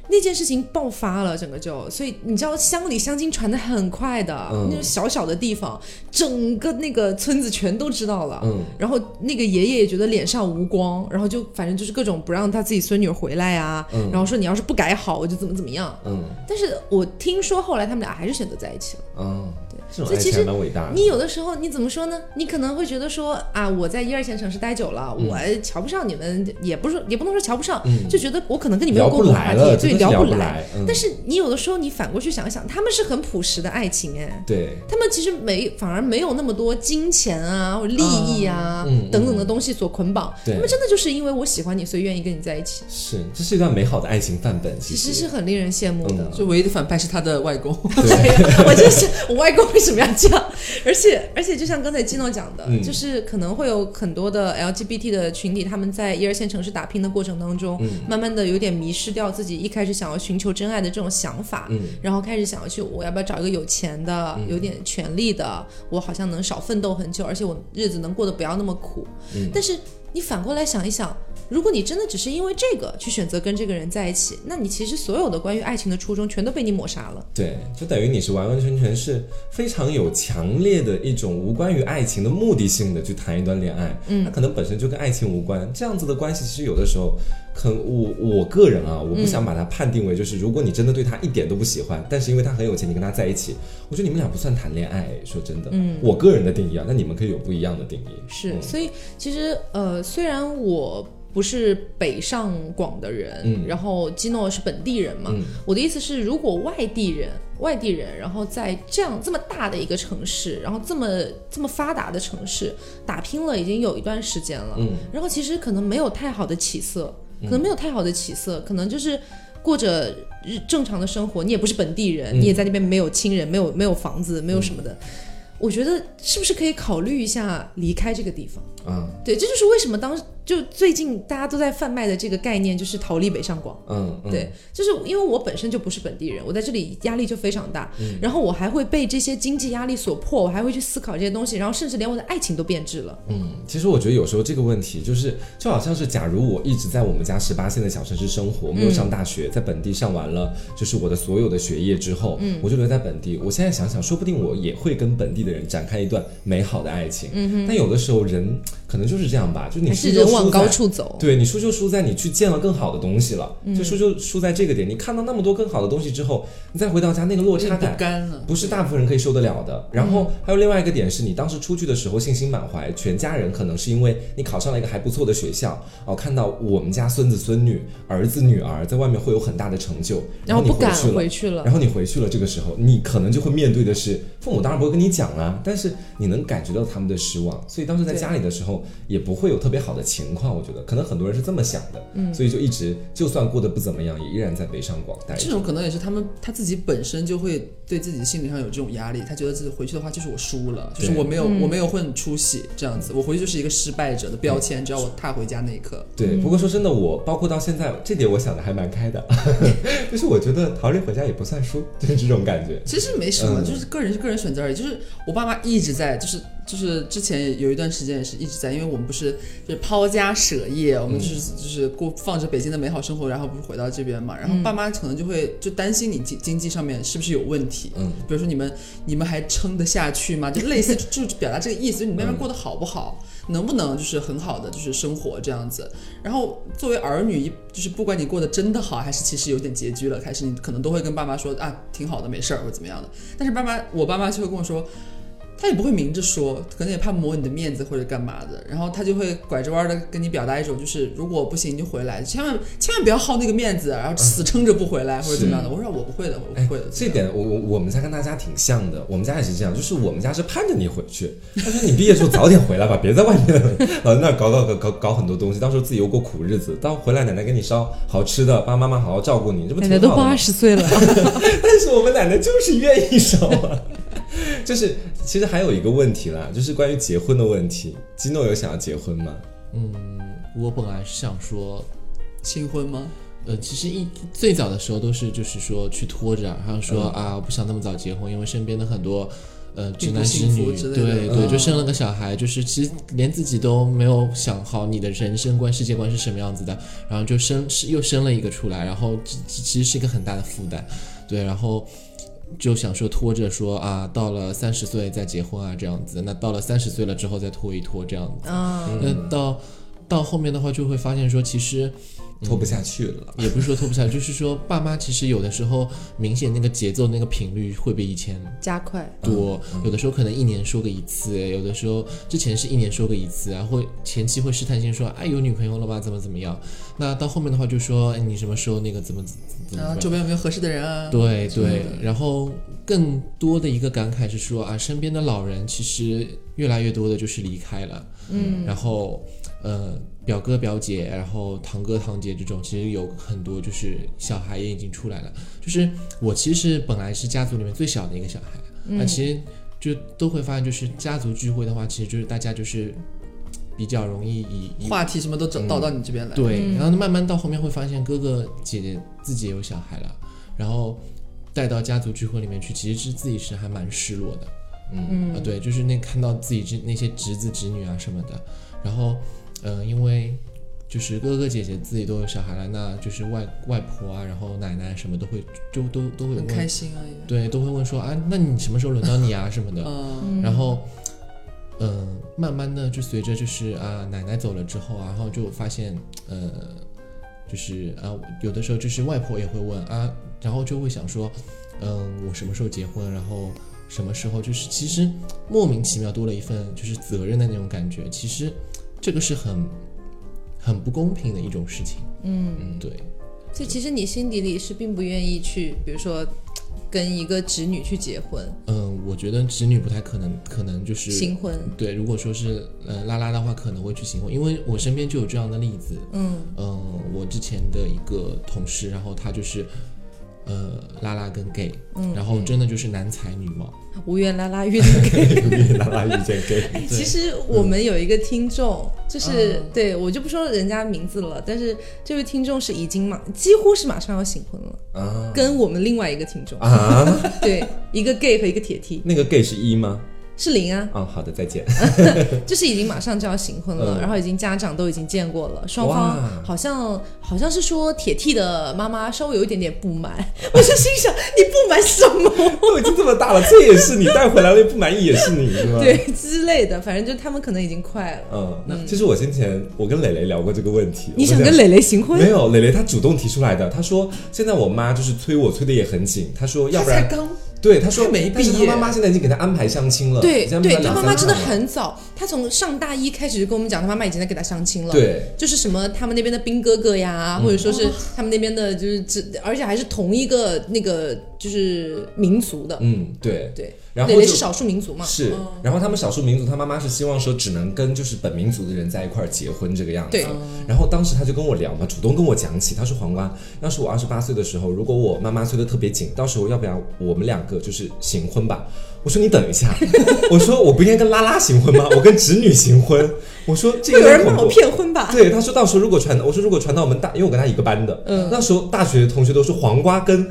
Speaker 1: 那件事情爆发了，整个就，所以你知道乡里乡亲传的很快的，那种小小的地方，整个那个村子全都知道了。嗯，然后那个爷爷也觉得脸上无光，然后就反正就是各种不让他自己孙女回来啊，然后说你要是不改好，我就怎么怎么样。嗯，但是我听说后来他们俩还是选择在一起了。嗯。
Speaker 2: 所以
Speaker 1: 其实你有的时候你怎么说呢？你可能会觉得说啊，我在一二线城市待久了，我瞧不上你们，也不是也不能说瞧不上，就觉得我可能跟你没有共同话题，对，
Speaker 2: 聊
Speaker 1: 不
Speaker 2: 来。
Speaker 1: 但是你有的时候你反过去想想，他们是很朴实的爱情哎，
Speaker 2: 对，
Speaker 1: 他们其实没反而没有那么多金钱啊或者利益啊等等的东西所捆绑，他们真的就是因为我喜欢你，所以愿意跟你在一起。
Speaker 2: 是，这是一段美好的爱情范本，其
Speaker 1: 实。是很令人羡慕的。
Speaker 3: 就唯一的反派是他的外公，对。*laughs*
Speaker 1: 我就是我外公为什么要这样？而且而且，就像刚才基诺讲的，就是可能会有很多的 LGBT 的群体，他们在一二线城市打拼的过程当中，慢慢的有点迷失掉自己一开始想要寻求真爱的这种想法，然后开始想要去，我要不要找一个有钱的、有点权利的，我好像能少奋斗很久，而且我日子能过得不要那么苦。但是你反过来想一想。如果你真的只是因为这个去选择跟这个人在一起，那你其实所有的关于爱情的初衷全都被你抹杀了。
Speaker 2: 对，就等于你是完完全全是非常有强烈的一种无关于爱情的目的性的去谈一段恋爱，嗯，它可能本身就跟爱情无关。这样子的关系其实有的时候，可我我个人啊，我不想把它判定为就是如果你真的对他一点都不喜欢，但是因为他很有钱，你跟他在一起，我觉得你们俩不算谈恋爱。说真的，嗯，我个人的定义啊，那你们可以有不一样的定义。
Speaker 1: 是，所以其实呃，虽然我。不是北上广的人，然后基诺是本地人嘛？我的意思是，如果外地人，外地人，然后在这样这么大的一个城市，然后这么这么发达的城市打拼了已经有一段时间了，然后其实可能没有太好的起色，可能没有太好的起色，可能就是过着日正常的生活。你也不是本地人，你也在那边没有亲人，没有没有房子，没有什么的。我觉得是不是可以考虑一下离开这个地方？嗯，对，这就是为什么当时。就最近大家都在贩卖的这个概念，就是逃离北上广。嗯，对，就是因为我本身就不是本地人，我在这里压力就非常大。嗯，然后我还会被这些经济压力所迫，我还会去思考这些东西，然后甚至连我的爱情都变质了。
Speaker 2: 嗯，其实我觉得有时候这个问题就是，就好像是假如我一直在我们家十八线的小城市生活，没有上大学，在本地上完了就是我的所有的学业之后，嗯，我就留在本地。我现在想想，说不定我也会跟本地的人展开一段美好的爱情。嗯哼，但有的时候人可能就是这样吧，就你
Speaker 1: 是人往高处走。
Speaker 2: 对你输就输在你去见了更好的东西了，就输就输在这个点。你看到那么多更好的东西之后，你再回到家，那个落差感不是大部分人可以受得了的。然后还有另外一个点是，你当时出去的时候信心满怀，全家人可能是因为你考上了一个还不错的学校哦，看到我们家孙子孙女、儿子女儿在外面会有很大的成就，然
Speaker 1: 后
Speaker 2: 你不敢
Speaker 1: 回去了。
Speaker 2: 然后你回去了，这个时候你可能就会面对的是父母当然不会跟你讲啊，但是你能感觉到他们的失望。所以当时在家里的时候也不会有特别好的情况，我觉得可能很多人是这么想的。嗯，所以就一直就算过得不怎么样，也依然在北上广待。
Speaker 3: 这种可能也是他们他自己本身就会对自己心理上有这种压力，他觉得自己回去的话就是我输了，就是我没有我没有混出息这样子，我回去就是一个失败者的标签。只要我踏回家那一刻，
Speaker 2: 对。不过说真的，我包括到现在这点，我想的还蛮开的，*laughs* 就是我觉得逃离回家也不算输，就是这种感觉。
Speaker 3: 其实没什么，就是个人是个人选择而已。就是我爸妈一直在，就是。就是之前有一段时间也是一直在，因为我们不是就是抛家舍业，我们就是就是过放着北京的美好生活，然后不是回到这边嘛，然后爸妈可能就会就担心你经经济上面是不是有问题，嗯，比如说你们你们还撑得下去吗？就类似就表达这个意思，就你那边过得好不好，能不能就是很好的就是生活这样子。然后作为儿女，就是不管你过得真的好，还是其实有点拮据了，开始你可能都会跟爸妈说啊挺好的，没事儿或者怎么样的。但是爸妈我爸妈就会跟我说。他也不会明着说，可能也怕磨你的面子或者干嘛的，然后他就会拐着弯的跟你表达一种，就是如果不行你就回来，千万千万不要好那个面子，然后死撑着不回来或者怎么样的。我说我不会的，我不会的。
Speaker 2: 这点我我我们家跟大家挺像的，我们家也是这样，就是我们家是盼着你回去，他说你毕业之后早点回来吧，别在外面老在那搞搞搞搞搞很多东西，到时候自己又过苦日子，到回来奶奶给你烧好吃的，爸爸妈妈好好照顾你，这不
Speaker 1: 奶奶都八十岁了，
Speaker 2: 但是我们奶奶就是愿意烧啊。*laughs* *laughs* 就是，其实还有一个问题啦，就是关于结婚的问题。基诺有想要结婚吗？
Speaker 4: 嗯，我本来是想说
Speaker 3: 新婚吗？
Speaker 4: 呃，其实一最早的时候都是就是说去拖着，然后说啊，不想那么早结婚，因为身边的很多呃，直男直女，
Speaker 3: 幸福之类的
Speaker 4: 对对，
Speaker 2: 嗯
Speaker 4: 就生了个小孩，就是其实连自己都没有想好你的人生观、世界观是什么样子的，然后就生是又生了一个出来，然后其实是一个很大的负担，对，然后就想说拖着说啊，到了三十岁再结婚啊这样子，那到了三十岁了之后再拖一拖这样子，
Speaker 1: 嗯，
Speaker 4: 那到到后面的话就会发现说，其实
Speaker 2: 拖不下去了。
Speaker 4: 也不是说拖不下去，就是说爸妈其实有的时候明显那个节奏那个频率会比以前
Speaker 1: 加快，
Speaker 4: 多，有的时候可能一年说个一次，有的时候之前是一年说个一次，然后会前期会试探性说，哎有女朋友了吧？怎么怎么样？那到后面的话就说，哎你什么时候那个怎么怎么怎么
Speaker 3: 啊，周边有没有合适的人啊？
Speaker 4: 对对，然后更多的一个感慨是说啊，身边的老人其实越来越多的就是离开了，嗯，然后呃表哥表姐，然后堂哥堂姐这种，其实有很多就是小孩也已经出来了。就是我其实本来是家族里面最小的一个小孩，那、其实就都会发现，就是家族聚会的话，其实就是大家就是比较容易以以
Speaker 3: 话题什么都整导到你这边来。
Speaker 4: 对，然后慢慢到后面会发现哥哥姐姐自己也有小孩了，然后带到家族聚会里面去，其实是自己是还蛮失落的。
Speaker 2: 嗯
Speaker 4: 啊，对，就是那看到自己侄那些侄子侄女啊什么的，然后，呃，因为就是哥哥姐姐自己都有小孩了，那就是外外婆啊，然后奶奶什么都会就都都会
Speaker 3: 很
Speaker 4: 问，
Speaker 3: 开心啊也。
Speaker 4: 对，都会问说啊，那你什么时候轮到你啊什么的，
Speaker 3: 嗯，
Speaker 4: 然后，嗯、慢慢的就随着就是啊奶奶走了之后啊，然后就发现，呃，就是啊有的时候就是外婆也会问啊，然后就会想说，嗯、我什么时候结婚，然后什么时候就是其实莫名其妙多了一份就是责任的那种感觉，其实这个是很很不公平的一种事情，
Speaker 1: 嗯，
Speaker 4: 嗯，对。
Speaker 1: 所以其实你心底里是并不愿意去，比如说跟一个侄女去结婚、
Speaker 4: 嗯，我觉得侄女不太可能，可能就是
Speaker 1: 新婚，
Speaker 4: 对，如果说是呃拉拉的话，可能会去新婚，因为我身边就有这样的例子。
Speaker 1: 嗯。
Speaker 4: 嗯，我之前的一个同事，然后他就是呃拉拉跟 gay，、
Speaker 1: 嗯。
Speaker 4: 然后真的就是男才女貌。
Speaker 1: 无缘拉拉遇见 gay 无缘。
Speaker 2: 拉拉遇见 gay，
Speaker 1: 哎，其实我们有一个听众，就是、
Speaker 3: 嗯。
Speaker 1: 对我就不说人家名字了，但是这位听众是已经马几乎是马上要醒婚了，
Speaker 2: 啊。
Speaker 1: 跟我们另外一个听众，
Speaker 2: 啊，*laughs*
Speaker 1: 对，一个 gay 和一个铁 T
Speaker 2: 那个 gay 是一吗？
Speaker 1: 是零啊，
Speaker 2: 嗯，好的，再见。*laughs*
Speaker 1: 就是已经马上就要行婚了，
Speaker 2: 嗯
Speaker 1: 然后已经家长都已经见过了，双方好像好像是说铁 T 的妈妈稍微有一点点不满，*laughs* 我就心想你不满什么？*laughs*
Speaker 2: 都已经这么大了，这也是你带回来了，不满意也是你，是吗？。
Speaker 1: 对之类的，反正就他们可能已经快了。
Speaker 2: 嗯，那其实我先前我跟磊磊聊过这个问题。
Speaker 1: 你想跟磊磊行婚？
Speaker 2: 没有，磊磊他主动提出来的。他说现在我妈就是催我，催的也很紧。他说要不然，
Speaker 3: 才刚
Speaker 2: 对他说
Speaker 3: 还没毕业
Speaker 2: 他妈妈现在已经给他安排相亲了。
Speaker 1: 对对，他妈妈真的很早，他从上大一开始就跟我们讲，他妈妈已经在给他相亲了。，
Speaker 2: 对。
Speaker 1: 就是什么他们那边的兵哥哥呀，或者说是他们那边的，就是这而且还是同一个那个就是民族的。
Speaker 2: 嗯，对。
Speaker 1: 对，
Speaker 2: 然后就是
Speaker 1: 少数民族嘛。
Speaker 2: 是，然后他们少数民族，他妈妈是希望说只能跟就是本民族的人在一块儿结婚这个样子。
Speaker 1: 对
Speaker 2: 然后当时他就跟我聊嘛，主动跟我讲起，他说黄瓜，要是我二十八岁的时候，如果我妈妈催的特别紧，到时候要不然我们两个就是行婚吧？我说你等一下，我说我不应该跟拉拉行婚吗？我跟侄女行婚。我说这
Speaker 1: 有人骂我骗婚吧？
Speaker 2: 对，他说到时候如果传，我说如果传到我们大，因为我跟他一个班的，嗯，那时候大学的同学都说黄瓜跟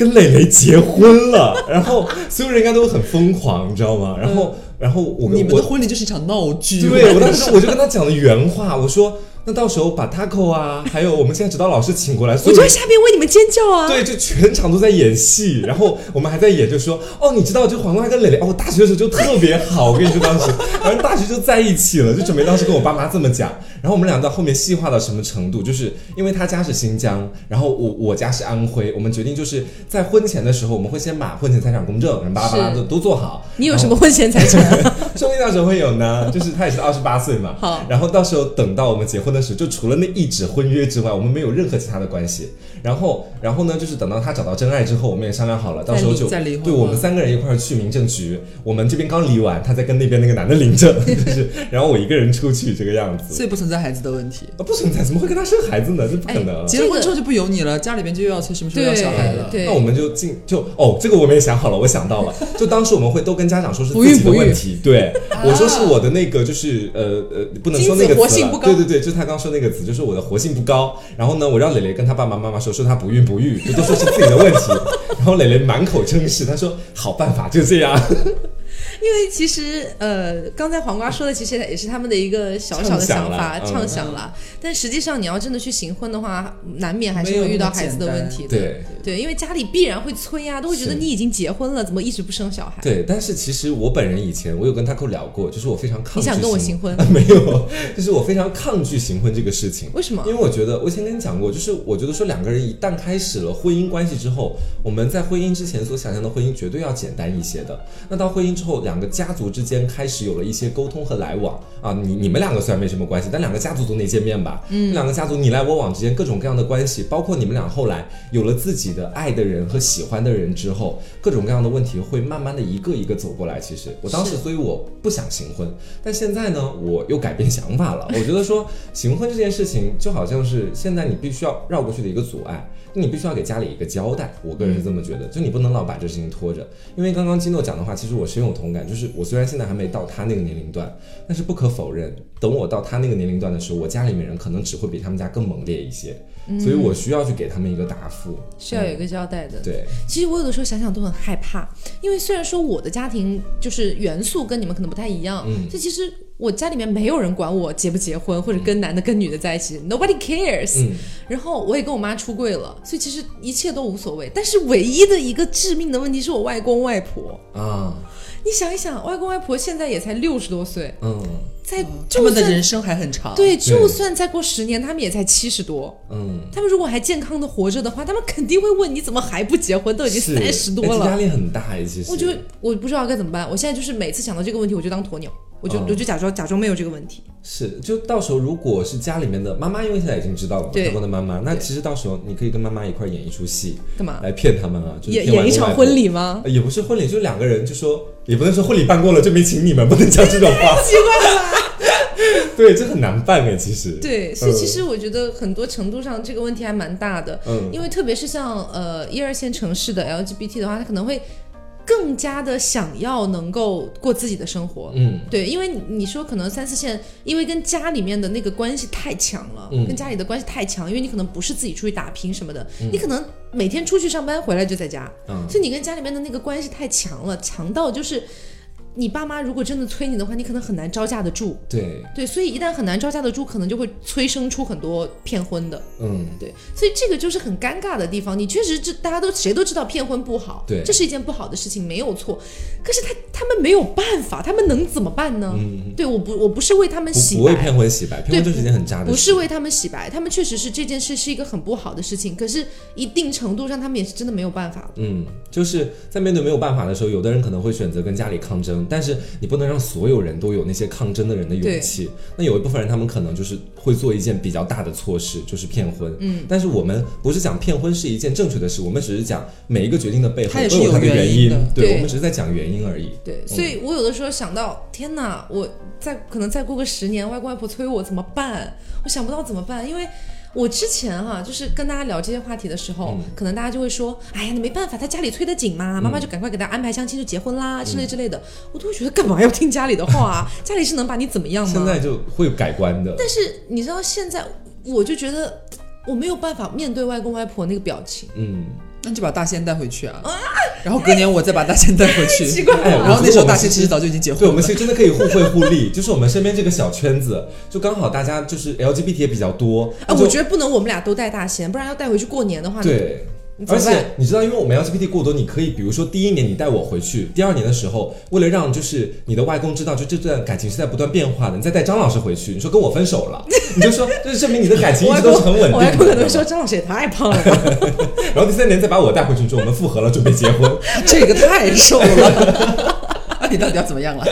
Speaker 2: 跟蕾蕾结婚了，然后所有人应该都很疯狂，你知道吗？然后，然后我跟
Speaker 3: 你们
Speaker 2: 我
Speaker 3: 的婚礼就是一场闹剧。
Speaker 2: 对我当时我就跟他讲了原话，我说那到时候把 taco 啊，*laughs* 还有我们现在指导老师请过来，
Speaker 1: 我就在下边为你们尖叫啊！
Speaker 2: 对，就全场都在演戏，然后我们还在演，就说哦，你知道，就黄瓜跟蕾蕾，哦，大学的时候就特别好，我跟你说当时，反正大学就在一起了，就准备当时跟我爸妈这么讲，然后我们俩到后面细化到什么程度，就是因为他家是新疆，然后我我家是安徽，我们决定就是在婚前的时候，我们会先把婚前财产公证，然后巴拉巴拉
Speaker 1: 是
Speaker 2: 都都做好。
Speaker 1: 你有什么婚前财产啊？
Speaker 2: 说不定到时候会有呢，就是他也是二十八岁嘛。
Speaker 1: 好
Speaker 2: 然后到时候等到我们结婚的时候，就除了那一纸婚约之外，我们没有任何其他的关系。然后，然后呢，就是等到他找到真爱之后，我们也商量好了，到时候就对我们三个人一块儿去民政局，我们这边刚离完，他在跟那边那个男的领证，*laughs* 就是，然后我一个人出去这个样子。
Speaker 3: 所以不存在孩子的问题。
Speaker 2: 啊，不存在，怎么会跟他生孩子呢？这不可能。
Speaker 3: 结了婚之后就不由你了，家里边就又要催什么时候要小孩了。
Speaker 1: 对
Speaker 2: 那我们就进就哦，这个我们也想好了，我想到了，*laughs* 就当时我们会都跟家长说是自己的问题，对，我说是我的那个就是呃呃不能说那个词了
Speaker 1: 活性不，高
Speaker 2: 对对对，就是他刚说那个词，就是我的活性不高。然后呢，我让磊磊跟他爸爸妈妈说，我说她不孕不育，就都说是自己的问题。然后蕾蕾满口称是，她说好办法就这样。
Speaker 1: 因为其实呃，刚才黄瓜说的其实也是他们的一个小小的想法，
Speaker 2: 畅想啦嗯
Speaker 1: 畅想啦。但实际上你要真的去行婚的话，难免还是会遇到孩子的问题的。
Speaker 2: 对
Speaker 1: 对，因为家里必然会催啊，都会觉得你已经结婚了，怎么一直不生小孩？
Speaker 2: 对，但是其实我本人以前我有跟 Taco 聊过，就是我非常抗拒
Speaker 1: 你想跟我
Speaker 2: 行
Speaker 1: 行婚？*laughs*
Speaker 2: 没有，就是我非常抗拒行婚这个事情。
Speaker 1: 为什么
Speaker 2: 因为我觉得我以前跟你讲过，就是我觉得说两个人一旦开始了婚姻关系之后，我们在婚姻之前所想象的婚姻绝对要简单一些的。那到婚姻之后，两个家族之间开始有了一些沟通和来往啊，你你们两个虽然没什么关系，但两个家族总得见面吧？嗯，两个家族你来我往之间各种各样的关系，包括你们俩后来有了自己的爱的人和喜欢的人之后，各种各样的问题会慢慢的一个一个走过来。其实我当时，所以我不想行婚，但现在呢，我又改变想法了。我觉得说行婚这件事情就好像是现在你必须要绕过去的一个阻碍，你必须要给家里一个交代。我个人是这么觉得，就你不能老把这事情拖着。因为刚刚基诺讲的话，其实我深有同感。就是我虽然现在还没到他那个年龄段，但是不可否认，等我到他那个年龄段的时候，我家里面人可能只会比他们家更猛烈一些，所以我需要去给他们一个答复。
Speaker 1: 需要有一个交代的。
Speaker 2: 对，
Speaker 1: 其实我有的时候想想都很害怕，因为虽然说我的家庭就是元素跟你们可能不太一样，
Speaker 2: 嗯
Speaker 1: 这其实我家里面没有人管我结不结婚，或者跟男的跟女的在一起，nobody cares。
Speaker 2: 嗯，
Speaker 1: 然后我也跟我妈出柜了，所以其实一切都无所谓。但是唯一的一个致命的问题是我外公外婆。
Speaker 2: 啊，
Speaker 1: 你想一想，外公外婆现在也才六十多岁，
Speaker 2: 嗯
Speaker 1: 在
Speaker 3: 他
Speaker 1: 就算
Speaker 3: 们的人生还很长。
Speaker 1: 对，就算再过十年，他们也才七十多。
Speaker 2: 嗯。
Speaker 1: 他们如果还健康的活着的话，他们肯定会问你怎么还不结婚？都已经
Speaker 2: 是
Speaker 1: 三十多了。
Speaker 2: 压力很大哎，其实。
Speaker 1: 我就我不知道该怎么办。我现在就是每次想到这个问题，我就当鸵鸟，我就、
Speaker 2: 嗯
Speaker 1: 我就假装假装没有这个问题。
Speaker 2: 是，就到时候如果是家里面的妈妈，因为现在已经知道了嘛，
Speaker 1: 对
Speaker 2: 他们的妈妈，那其实到时候你可以跟妈妈一块儿演一出戏，
Speaker 1: 干嘛？
Speaker 2: 来骗他们啊，就是
Speaker 1: 演演一场婚礼吗？
Speaker 2: 呃也不是婚礼，就是两个人就说，也不能说婚礼办过了就没请你们，不能讲这种话。*laughs*
Speaker 1: 奇怪了吧？
Speaker 2: 对，这很难办哎，其实。
Speaker 1: 对，所以其
Speaker 2: 嗯
Speaker 1: 实我觉得很多程度上这个问题还蛮大的，
Speaker 2: 嗯
Speaker 1: 因为特别是像呃一二线城市的 LGBT 的话，他可能会更加的想要能够过自己的生活。
Speaker 2: 嗯，
Speaker 1: 对，因为你你说可能三四线，因为跟家里面的那个关系太强了，
Speaker 2: 嗯。
Speaker 1: 跟家里的关系太强，因为你可能不是自己出去打拼什么的，你可能每天出去上班回来就在家，
Speaker 2: 嗯。
Speaker 1: 所以你跟家里面的那个关系太强了，强到就是你爸妈如果真的催你的话，你可能很难招架得住。
Speaker 2: 对，
Speaker 1: 对，所以一旦很难招架得住，可能就会催生出很多骗婚的。
Speaker 2: 嗯，
Speaker 1: 对，所以这个就是很尴尬的地方。你确实这大家都谁都知道骗婚不好，
Speaker 2: 对
Speaker 1: 这是一件不好的事情，没有错。可是他他们没有办法，他们能怎么办呢？
Speaker 2: 嗯
Speaker 1: 对，我不我不是为他们
Speaker 2: 不
Speaker 1: 洗
Speaker 2: 不会
Speaker 1: 白。
Speaker 2: 骗婚洗白，骗婚就是一件很渣的事。
Speaker 1: 不是为他们洗白，他们确实是这件事是一个很不好的事情，可是一定程度上他们也是真的没有办法。
Speaker 2: 嗯，就是在面对没有办法的时候，有的人可能会选择跟家里抗争，但是你不能让所有人都有那些抗争的人的勇气。那有一部分人，他们可能就是会做一件比较大的错事，就是骗婚。嗯，但是我们不是讲骗婚是一件正确的事，我们只是讲每一个决定的背后都有它的
Speaker 3: 有原
Speaker 2: 原
Speaker 3: 因
Speaker 2: 对，
Speaker 1: 对
Speaker 2: 我们只是在讲原因而已。
Speaker 1: 对，所以我有的时候想到，天哪，我再可能再过个十年，外公外婆催我怎么办？我想不到怎么办，因为。我之前哈、就是跟大家聊这些话题的时候，可能大家就会说：“哎呀，你没办法，他家里催得紧嘛，妈妈就赶快给他安排相亲就结婚啦，之类之类的。”我都会觉得干嘛要听家里的话啊？*laughs* 家里是能把你怎么样吗？
Speaker 2: 现在就会改观的。
Speaker 1: 但是你知道，现在我就觉得我没有办法面对外公外婆那个表情，
Speaker 2: 嗯，
Speaker 3: 那就把大仙带回去啊，然后隔年我再把大仙带回去。
Speaker 1: 奇怪了
Speaker 2: 哎
Speaker 3: 然后那时候大仙其实早就已经结婚
Speaker 2: 对，我们其实真的可以互惠互利，*laughs* 就是我们身边这个小圈子，就刚好大家就是 LGBT 也比较多，
Speaker 1: 啊，我觉得不能我们俩都带大仙，不然要带回去过年的话，
Speaker 2: 对。而且你知道，因为我们 LGBT 过多，你可以比如说第一年你带我回去，第二年的时候，为了让就是你的外公知道，就这段感情是在不断变化的，你再带张老师回去，你说跟我分手了，*laughs* 你就说这是证明你的感情一直都是很稳定的。
Speaker 1: 我外公可能说张老师也太胖了。
Speaker 2: 然后第三年再把我带回去，说我们复合了，准备结婚。
Speaker 3: 这个太瘦了。那 *laughs* *laughs* 你到底要怎么样了？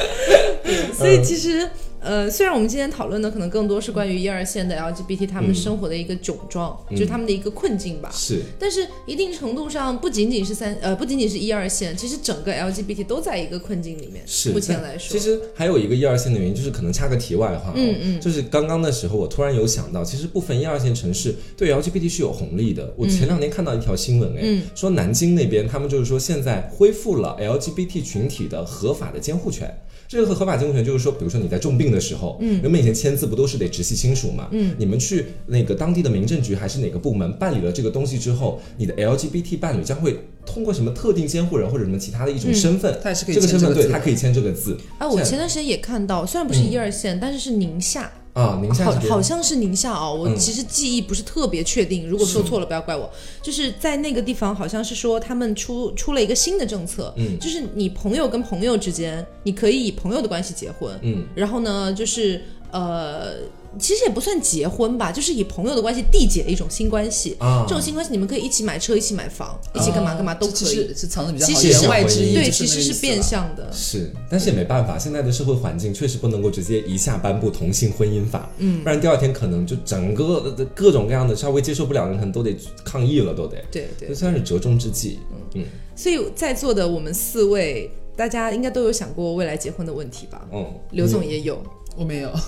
Speaker 1: 所以其实。呃，虽然我们今天讨论的可能更多是关于一二线的 LGBT 他们生活的一个窘状，就是他们的一个困境吧。
Speaker 2: 是，
Speaker 1: 但是一定程度上，不仅仅是三呃，不仅仅是一二线，其实整个 LGBT 都在一个困境里面。
Speaker 2: 是，
Speaker 1: 目前来说，
Speaker 2: 其实还有一个一二线的原因，就是可能插个题外话、哦，
Speaker 1: 嗯嗯
Speaker 2: 就是刚刚的时候，我突然有想到，其实部分一二线城市对 LGBT 是有红利的。我前两天看到一条新闻，哎、
Speaker 1: 嗯
Speaker 2: 说南京那边他们就是说现在恢复了 LGBT 群体的合法的监护权。这个合法监护权就是说，比如说你在重病订的时候，嗯，人们以前签字不都是得直系亲属嘛，嗯，你们去那个当地的民政局还是哪个部门办理了这个东西之后，你的 LGBT 伴侣将会通过什么特定监护人或者什么其他的一种身份，
Speaker 3: 他也是可以
Speaker 2: 这个身份对，他可以签这个字。
Speaker 1: 啊，我前段时间也看到，虽然不是一二线，但是是宁夏。
Speaker 2: 啊，宁夏
Speaker 1: 好好像是宁夏哦，我
Speaker 2: 嗯。
Speaker 1: 其实记忆不是特别确定，如果说错了不要怪我。就是在那个地方，好像是说他们出出了一个新的政策，
Speaker 2: 嗯。
Speaker 1: 就是你朋友跟朋友之间，你可以以朋友的关系结婚，
Speaker 2: 嗯，
Speaker 1: 然后呢，就是呃，其实也不算结婚吧，就是以朋友的关系缔结一种新关系。
Speaker 2: 啊
Speaker 1: 这种新关系，你们可以一起买车，一起买房，一起干嘛干嘛都可以。
Speaker 3: 是是藏的比较好，
Speaker 1: 其实
Speaker 3: 言外之意
Speaker 2: 是
Speaker 1: 对，其实是变相的。
Speaker 2: 是，但是也没办法，现在的社会环境确实不能够直接一下颁布同性婚姻法，嗯，不然第二天可能就整个的各种各样的稍微接受不了的人，可能都得抗议了，都得。
Speaker 1: 对对
Speaker 2: 这，算是折中之计。嗯
Speaker 1: 所以在座的我们四位，大家应该都有想过未来结婚的问题吧？
Speaker 2: 嗯，
Speaker 1: 刘总也有，
Speaker 3: 我没有啊，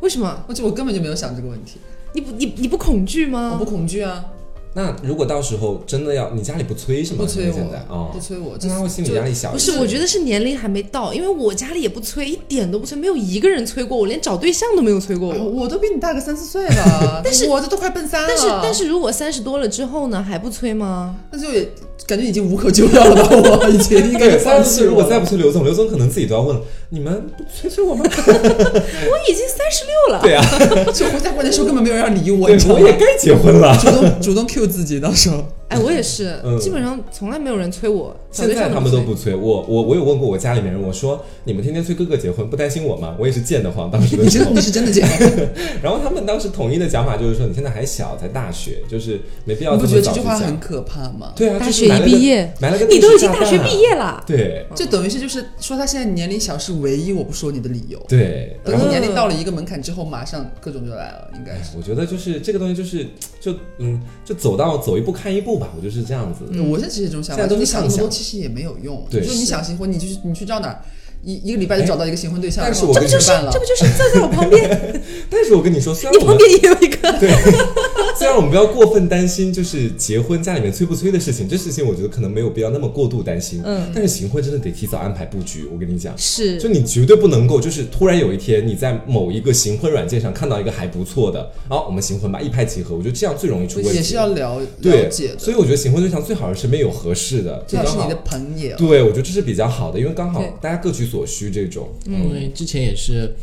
Speaker 1: 为什么？*laughs*
Speaker 3: 我就我根本就没有想这个问题，
Speaker 1: 你不你你不恐惧吗？
Speaker 3: 我不恐惧啊，
Speaker 2: 那如果到时候真的要，你家里不催是吗？
Speaker 3: 不催我
Speaker 2: 现在哦，
Speaker 3: 不催我，
Speaker 2: 那他会心理压力小一
Speaker 1: 不。是，我觉得是年龄还没到，因为我家里也不催，一点都不催，没有一个人催过我，连找对象都没有催过
Speaker 3: 啊
Speaker 1: 我。
Speaker 3: 我都比你大个三四岁了，*laughs*
Speaker 1: 但是
Speaker 3: 我这都快奔三了，
Speaker 1: 但是但是如果三十多了之后呢，还不催吗？
Speaker 3: 那就也感觉已经无可救药了吧？我已经 *laughs* 应该
Speaker 2: 三十岁如果。再不催刘总，刘总可能自己都要问了，你们不催催我吗？*laughs*
Speaker 1: 我已经三十六了。
Speaker 2: 对啊，*laughs*
Speaker 3: 就回家过年时候根本没有人要理我，
Speaker 2: 我也？该结婚了。
Speaker 3: 主动主动 Q 自己，到时候
Speaker 1: 哎，我也是，
Speaker 2: 嗯
Speaker 1: 基本上从来没有人催我。
Speaker 2: 现在他们都不催我，我我有问过我家里面人，我说你们天天催哥哥结婚，不担心我吗？我也是贱得慌，当时的时候
Speaker 3: 你真你。是真的贱，*laughs*
Speaker 2: 然后他们当时统一的讲法就是说，你现在还小，才大学，就是没必要这
Speaker 3: 你不觉得这句。话很可怕吗？
Speaker 2: 对啊，
Speaker 1: 大学一毕业，
Speaker 2: 埋了个
Speaker 1: 你都已经大学毕业了。
Speaker 2: 对
Speaker 3: 就等于是就是说他现在年龄小是唯一我不说你的理由。
Speaker 2: 对，
Speaker 3: 等你年龄到了一个门槛之后，马上各种就来了，应该是。
Speaker 2: 我觉得就是这个东西，就是就嗯，就走到走一步看一步吧，我就是这样子。
Speaker 3: 我是其实这种想法，就是你想那么多，其实也没有用。
Speaker 2: 对
Speaker 3: 就是你想新婚，你去你去到哪儿，一一个礼拜就找到一个新婚对象，这不就办了
Speaker 1: 这？不就是坐在我旁边？*laughs*
Speaker 2: 但是我跟你说，虽然
Speaker 1: 你旁边也有一个。
Speaker 2: 对，*laughs* 虽然我们不要过分担心，就是结婚家里面催不催的事情，这事情我觉得可能没有必要那么过度担心。
Speaker 1: 嗯
Speaker 2: 但是行婚真的得提早安排布局，我跟你讲。
Speaker 1: 是
Speaker 2: 就你绝对不能够，就是突然有一天你在某一个行婚软件上看到一个还不错的，好，我们行婚吧，一拍即合。我觉得这样最容易出问题。
Speaker 3: 也是要了解的，
Speaker 2: 所以我觉得行婚对象最好是身边有合适的，就刚好
Speaker 3: 最好是你的朋友。
Speaker 2: 对，我觉得这是比较好的，因为刚好大家各取所需这种。
Speaker 4: 因为之前也是，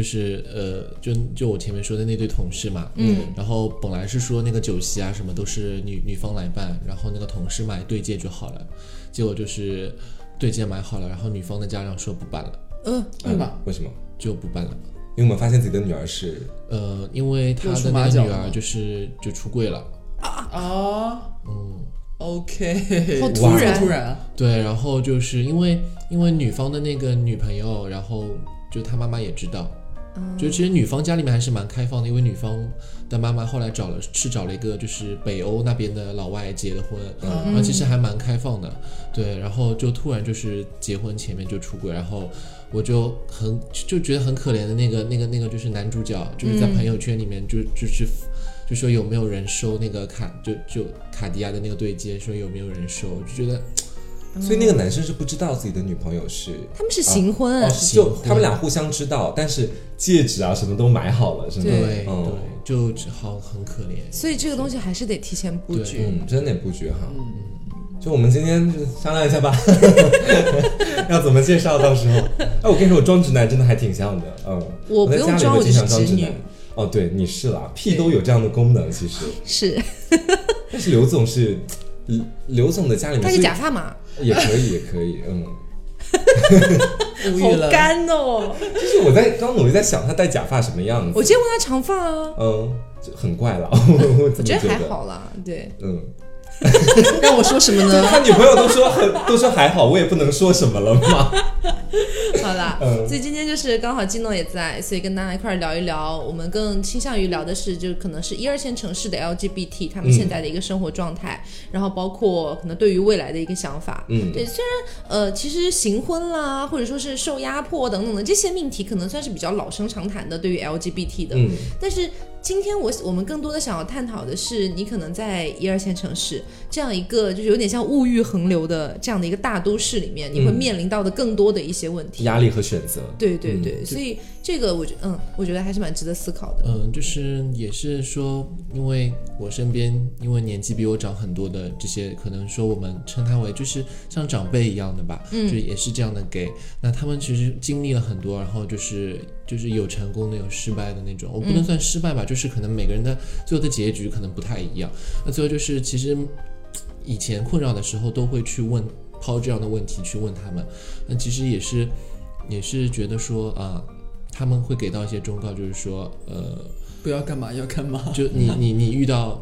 Speaker 4: 就是呃，就就我前面说的那对同事嘛，嗯，然后本来是说那个酒席啊什么都是女女方来办，然后那个同事买对戒就好了，结果就是对戒买好了，然后女方的家长说不办了，
Speaker 1: 嗯，
Speaker 3: 对吧？
Speaker 2: 为什么？
Speaker 4: 就不办了。
Speaker 2: 因为我们发现自己的女儿是
Speaker 4: 呃，因为他的那个女儿就是就出柜了，
Speaker 3: 啊。啊，嗯，OK，*laughs*
Speaker 1: 好突然
Speaker 3: 突然啊，
Speaker 4: 对，然后就是因为因为女方的那个女朋友，然后就他妈妈也知道，就其实女方家里面还是蛮开放的，因为女方的妈妈后来找了是找了一个就是北欧那边的老外结的婚，然后其实还蛮开放的，对，然后就突然就是结婚前面就出轨，然后我就很就觉得很可怜的那个那个那个就是男主角，就是在朋友圈里面就就是。就说有没有人收那个卡，就就卡地亚的那个对接，说有没有人收，就觉得
Speaker 2: 所以那个男生是不知道自己的女朋友是，
Speaker 1: 他们是行婚，
Speaker 2: 就他们俩互相知道，但是戒指啊什么都买好了，是吗？
Speaker 1: 对
Speaker 4: 对
Speaker 2: 嗯
Speaker 4: 对，就好很可怜。
Speaker 1: 所以这个东西还是得提前布局。
Speaker 2: 嗯，真得布局好。就我们今天就商量一下吧，*laughs* 要怎么介绍？到时候，哎，我跟你说，我装直男真的还挺像的，嗯，
Speaker 1: 我不
Speaker 2: 在家里
Speaker 1: 用装我
Speaker 2: 会经常
Speaker 1: 就是直女
Speaker 2: 装直男。哦，对，你是啦，屁都有这样的功能，其实。
Speaker 1: 是 *laughs*
Speaker 2: 但是刘总是，刘刘总的家里面
Speaker 1: 戴个
Speaker 2: 是
Speaker 1: 假发嘛，*laughs*
Speaker 2: 也可以，也可以，嗯。*laughs*
Speaker 1: 好。干哦。
Speaker 2: 就是我在刚努力在想他戴假发什么样子，
Speaker 1: 我见过他长发啊，
Speaker 2: 嗯，就很怪了，*laughs* 我
Speaker 1: 觉得还，好啦。对，
Speaker 2: 嗯。*laughs*
Speaker 3: 让我说什么呢？
Speaker 2: 他女朋友都说很都说还好，我也不能说什么了嘛。*laughs*
Speaker 1: 好啦，
Speaker 2: 嗯
Speaker 1: 所以今天就是刚好金诺也在，所以跟大家一块儿聊一聊。我们更倾向于聊的是，就可能是一二线城市的 LGBT 他们现在的一个生活状态，然后包括可能对于未来的一个想法。
Speaker 2: 嗯
Speaker 1: 对，虽然呃，其实行婚啦，或者说是受压迫等等的这些命题，可能算是比较老生常谈的，对于 LGBT 的。
Speaker 2: 嗯
Speaker 1: 但是今天我我们更多的想要探讨的是，你可能在一二线城市这样一个就是有点像物欲横流的这样的一个大都市里面，你会
Speaker 2: 嗯
Speaker 1: 面临到的更多的一些问题，
Speaker 2: 压力和选择。
Speaker 1: 对对对，所以这个我觉嗯，我觉得还是蛮值得思考的。
Speaker 4: 嗯，就是也是说，因为我身边因为年纪比我长很多的这些，可能说我们称他为就是像长辈一样的吧，嗯，就也是这样的给。那他们其实经历了很多，然后就是就是有成功的，有失败的那种。我不能算失败吧，就是可能每个人的最后的结局可能不太一样。那最后就是其实。以前困扰的时候，都会去问抛这样的问题去问他们，那其实也是也是觉得说啊，他们会给到一些忠告，就是说呃，
Speaker 3: 不要干嘛要干嘛，
Speaker 4: 就你你 *laughs* 你遇到，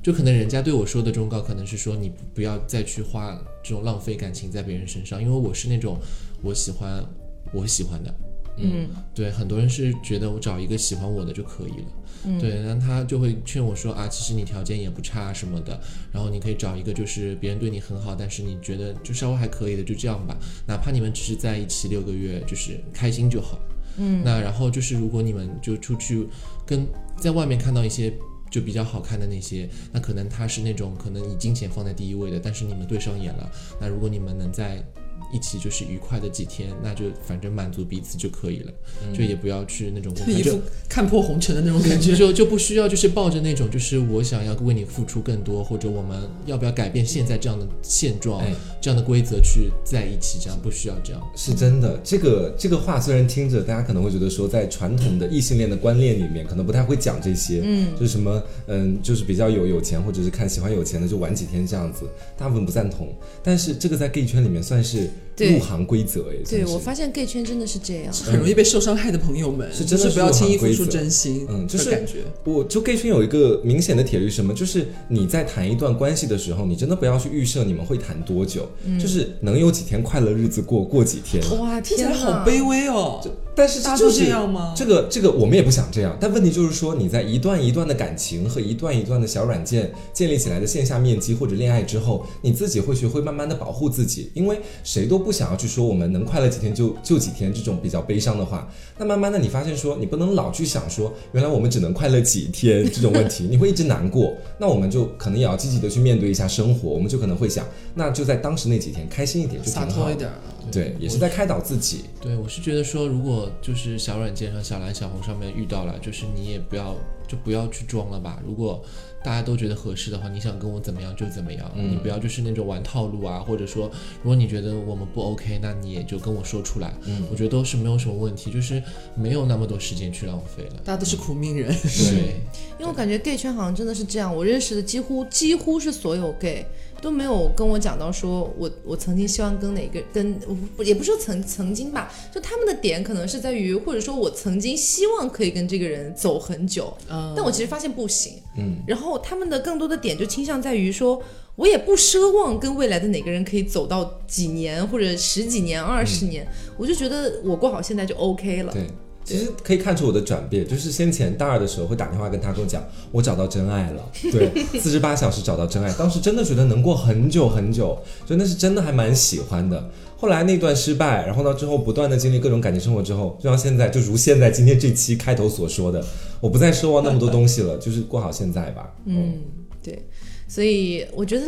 Speaker 4: 就可能人家对我说的忠告，可能是说你不要再去花这种浪费感情在别人身上，因为我是那种我喜欢我喜欢的，嗯，对，很多人是觉得我找一个喜欢我的就可以了。对，然后他就会劝我说啊，其实你条件也不差什么的，然后你可以找一个就是别人对你很好，但是你觉得就稍微还可以的，就这样吧，哪怕你们只是在一起六个月，就是开心就好。嗯，那然后就是如果你们就出去跟在外面看到一些就比较好看的那些，那可能他是那种可能以金钱放在第一位的，但是你们对上眼了，那如果你们能在。一起就是愉快的几天，那就反正满足彼此就可以了，就也不要去那种
Speaker 3: 一副看破红尘的那种感觉，
Speaker 4: 就 *laughs* 就不需要就是抱着那种就是我想要为你付出更多，或者我们要不要改变现在这样的现状，这样的规则去在一起，这样不需要这样。
Speaker 2: 是真的，这个这个话虽然听着大家可能会觉得说，在传统的异性恋的观念里面，可能不太会讲这些，嗯，就是什么嗯，就是比较有有钱或者是看喜欢有钱的就玩几天这样子，大部分不赞同。但是这个在 gay 圈里面算是。入行规则哎，
Speaker 1: 对我发现 gay 圈真的是这样，
Speaker 3: 很容易被受伤害的朋友们
Speaker 2: 是真的
Speaker 3: 不要轻易付出真心，
Speaker 2: 嗯，就是
Speaker 3: 感觉。
Speaker 2: 我就 gay 圈有一个明显的铁律，什么？就是你在谈一段关系的时候，你真的不要去预设你们会谈多久，就是能有几天快乐日子过过几天。
Speaker 1: 哇，听起来
Speaker 3: 好卑微哦。
Speaker 2: 但是
Speaker 3: 就是这样吗？
Speaker 2: 这个这个我们也不想这样，但问题就是说你在一段一段的感情和一段一段的小软件建立起来的线下面基或者恋爱之后，你自己会学会慢慢的保护自己，因为谁都不想要去说我们能快乐几天就就几天这种比较悲伤的话。那慢慢的你发现说你不能老去想说原来我们只能快乐几天这种问题，你会一直难过。那我们就可能也要积极的去面对一下生活，我们就可能会想，那就在当时那几天开心一点就挺好。
Speaker 3: 一点。
Speaker 2: 对，也是在开导自己。
Speaker 4: 对，我是觉得说，如果就是小软件上、小蓝、小红上面遇到了，就是你也不要就不要去装了吧。如果大家都觉得合适的话，你想跟我怎么样就怎么样，你不要就是那种玩套路啊，或者说如果你觉得我们不 OK，那你也就跟我说出来。嗯，我觉得都是没有什么问题，就是没有那么多时间去浪费了。
Speaker 3: 大家都是苦命人。
Speaker 4: 对，
Speaker 1: 因为我感觉 gay 圈好像真的是这样，我认识的几乎几乎是所有 gay。都没有跟我讲到说，我我曾经希望跟哪个跟，也不是说曾曾经吧，就他们的点可能是在于，或者说我曾经希望可以跟这个人走很久，嗯，但我其实发现不行，嗯，然后他们的更多的点就倾向在于说，我也不奢望跟未来的哪个人可以走到几年或者十几年、二十年，我就觉得我过好现在就 OK 了，
Speaker 2: 对。其实可以看出我的转变，就是先前大二的时候会打电话跟他跟我讲，我找到真爱了，*laughs* 对，四十八小时找到真爱，当时真的觉得能过很久很久，就那是真的还蛮喜欢的。后来那段失败，然后到之后不断的经历各种感情生活之后，就像现在，就如现在今天这期开头所说的，我不再奢望那么多东西了，就是过好现在吧。
Speaker 1: 嗯，对，所以我觉得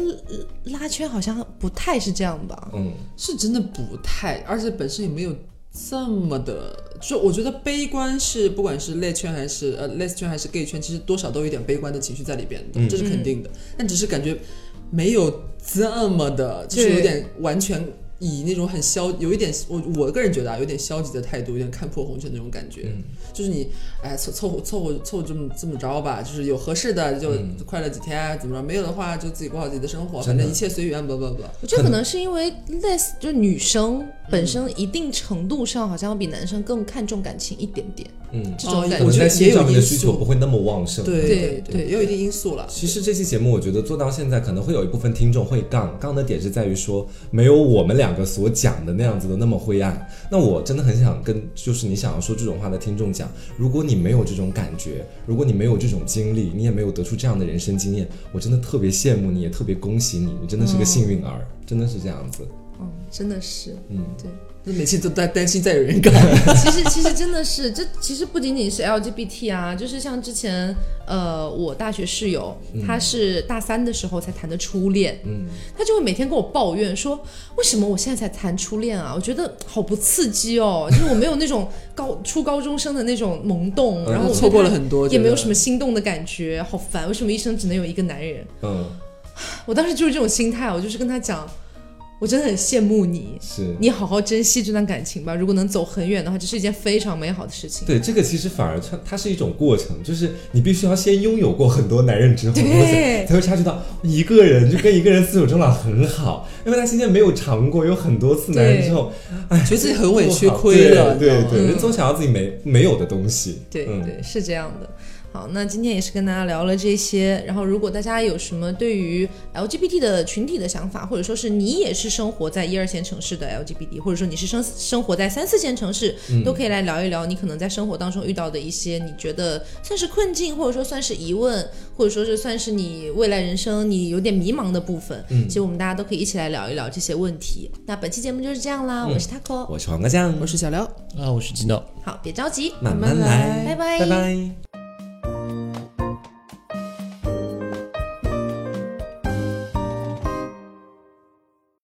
Speaker 1: 拉圈好像不太是这样吧。
Speaker 2: 嗯，
Speaker 3: 是真的不太，而且本身也没有。这么的，就我觉得悲观是不管是类圈还是呃类圈还是 gay 圈，其实多少都有点悲观的情绪在里边的，这是肯定的。但只是感觉没有这么的，就是有点完全。以那种很消，有一点我我个人觉得啊，有点消极的态度，有点看破红尘那种感觉。嗯，就是你哎凑凑合凑合凑合这么这么着吧，就是有合适的就快乐几天，怎么着？没有的话就自己过好自己的生活，反正一切随缘。不不不，
Speaker 1: 我觉得可能是因为类似，就是女生本身一定程度上好像比男生更看重感情一点点。嗯，这种感觉
Speaker 2: 也有的需求不会那么旺盛。
Speaker 3: 对对对，也有一定因素了。
Speaker 2: 其实这期节目我觉得做到现在，可能会有一部分听众会杠杠的点是在于说，没有我们俩。两个所讲的那样子的那么灰暗，那我真的很想跟就是你想要说这种话的听众讲，如果你没有这种感觉，如果你没有这种经历，你也没有得出这样的人生经验，我真的特别羡慕你，也特别恭喜你，你真的是个幸运儿，真的是这样子。
Speaker 1: 嗯，真的是，
Speaker 2: 嗯，
Speaker 1: 对。
Speaker 3: 那每次都担担心再有人搞。*laughs*
Speaker 1: 其实其实真的是，这其实不仅仅是 LGBT 啊，就是像之前呃，我大学室友，他是大三的时候才谈的初恋，嗯，他就会每天跟我抱怨说，为什么我现在才谈初恋啊？我觉得好不刺激哦，就是我没有那种 *laughs* 高初高中生的那种萌动，然后我
Speaker 3: 错过了很多，
Speaker 1: 也没有什么心动的感觉，好烦，为什么一生只能有一个男人？嗯，我当时就是这种心态，我就是跟他讲。我真的很羡慕你，
Speaker 2: 是。
Speaker 1: 你好好珍惜这段感情吧。如果能走很远的话，这是一件非常美好的事情。
Speaker 2: 对，这个其实反而它它是一种过程，就是你必须要先拥有过很多男人之后，才会察觉到一个人就跟一个人厮守终老很好，因为他今天没有尝过有很多次男人之后，哎，
Speaker 3: 觉得自己很委屈亏了，
Speaker 2: 对对，人总想要自己没没有的东西，
Speaker 1: 对对，是这样的。好，那今天也是跟大家聊了这些。然后，如果大家有什么对于 LGBT 的群体的想法，或者说是你也是生活在一二线城市的 LGBT，或者说你是生生活在三四线城市，都可以来聊一聊你可能在生活当中遇到的一些你觉得算是困境，或者说算是疑问，或者说是算是你未来人生你有点迷茫的部分。嗯，其实我们大家都可以一起来聊一聊这些问题。那本期节目就是这样啦，我是 Taco，
Speaker 2: 我是黄瓜酱，
Speaker 3: 我是小廖，
Speaker 4: 啊，我是金豆。
Speaker 1: 好，别着急，
Speaker 2: 慢慢来，
Speaker 1: 拜拜，
Speaker 2: 拜拜。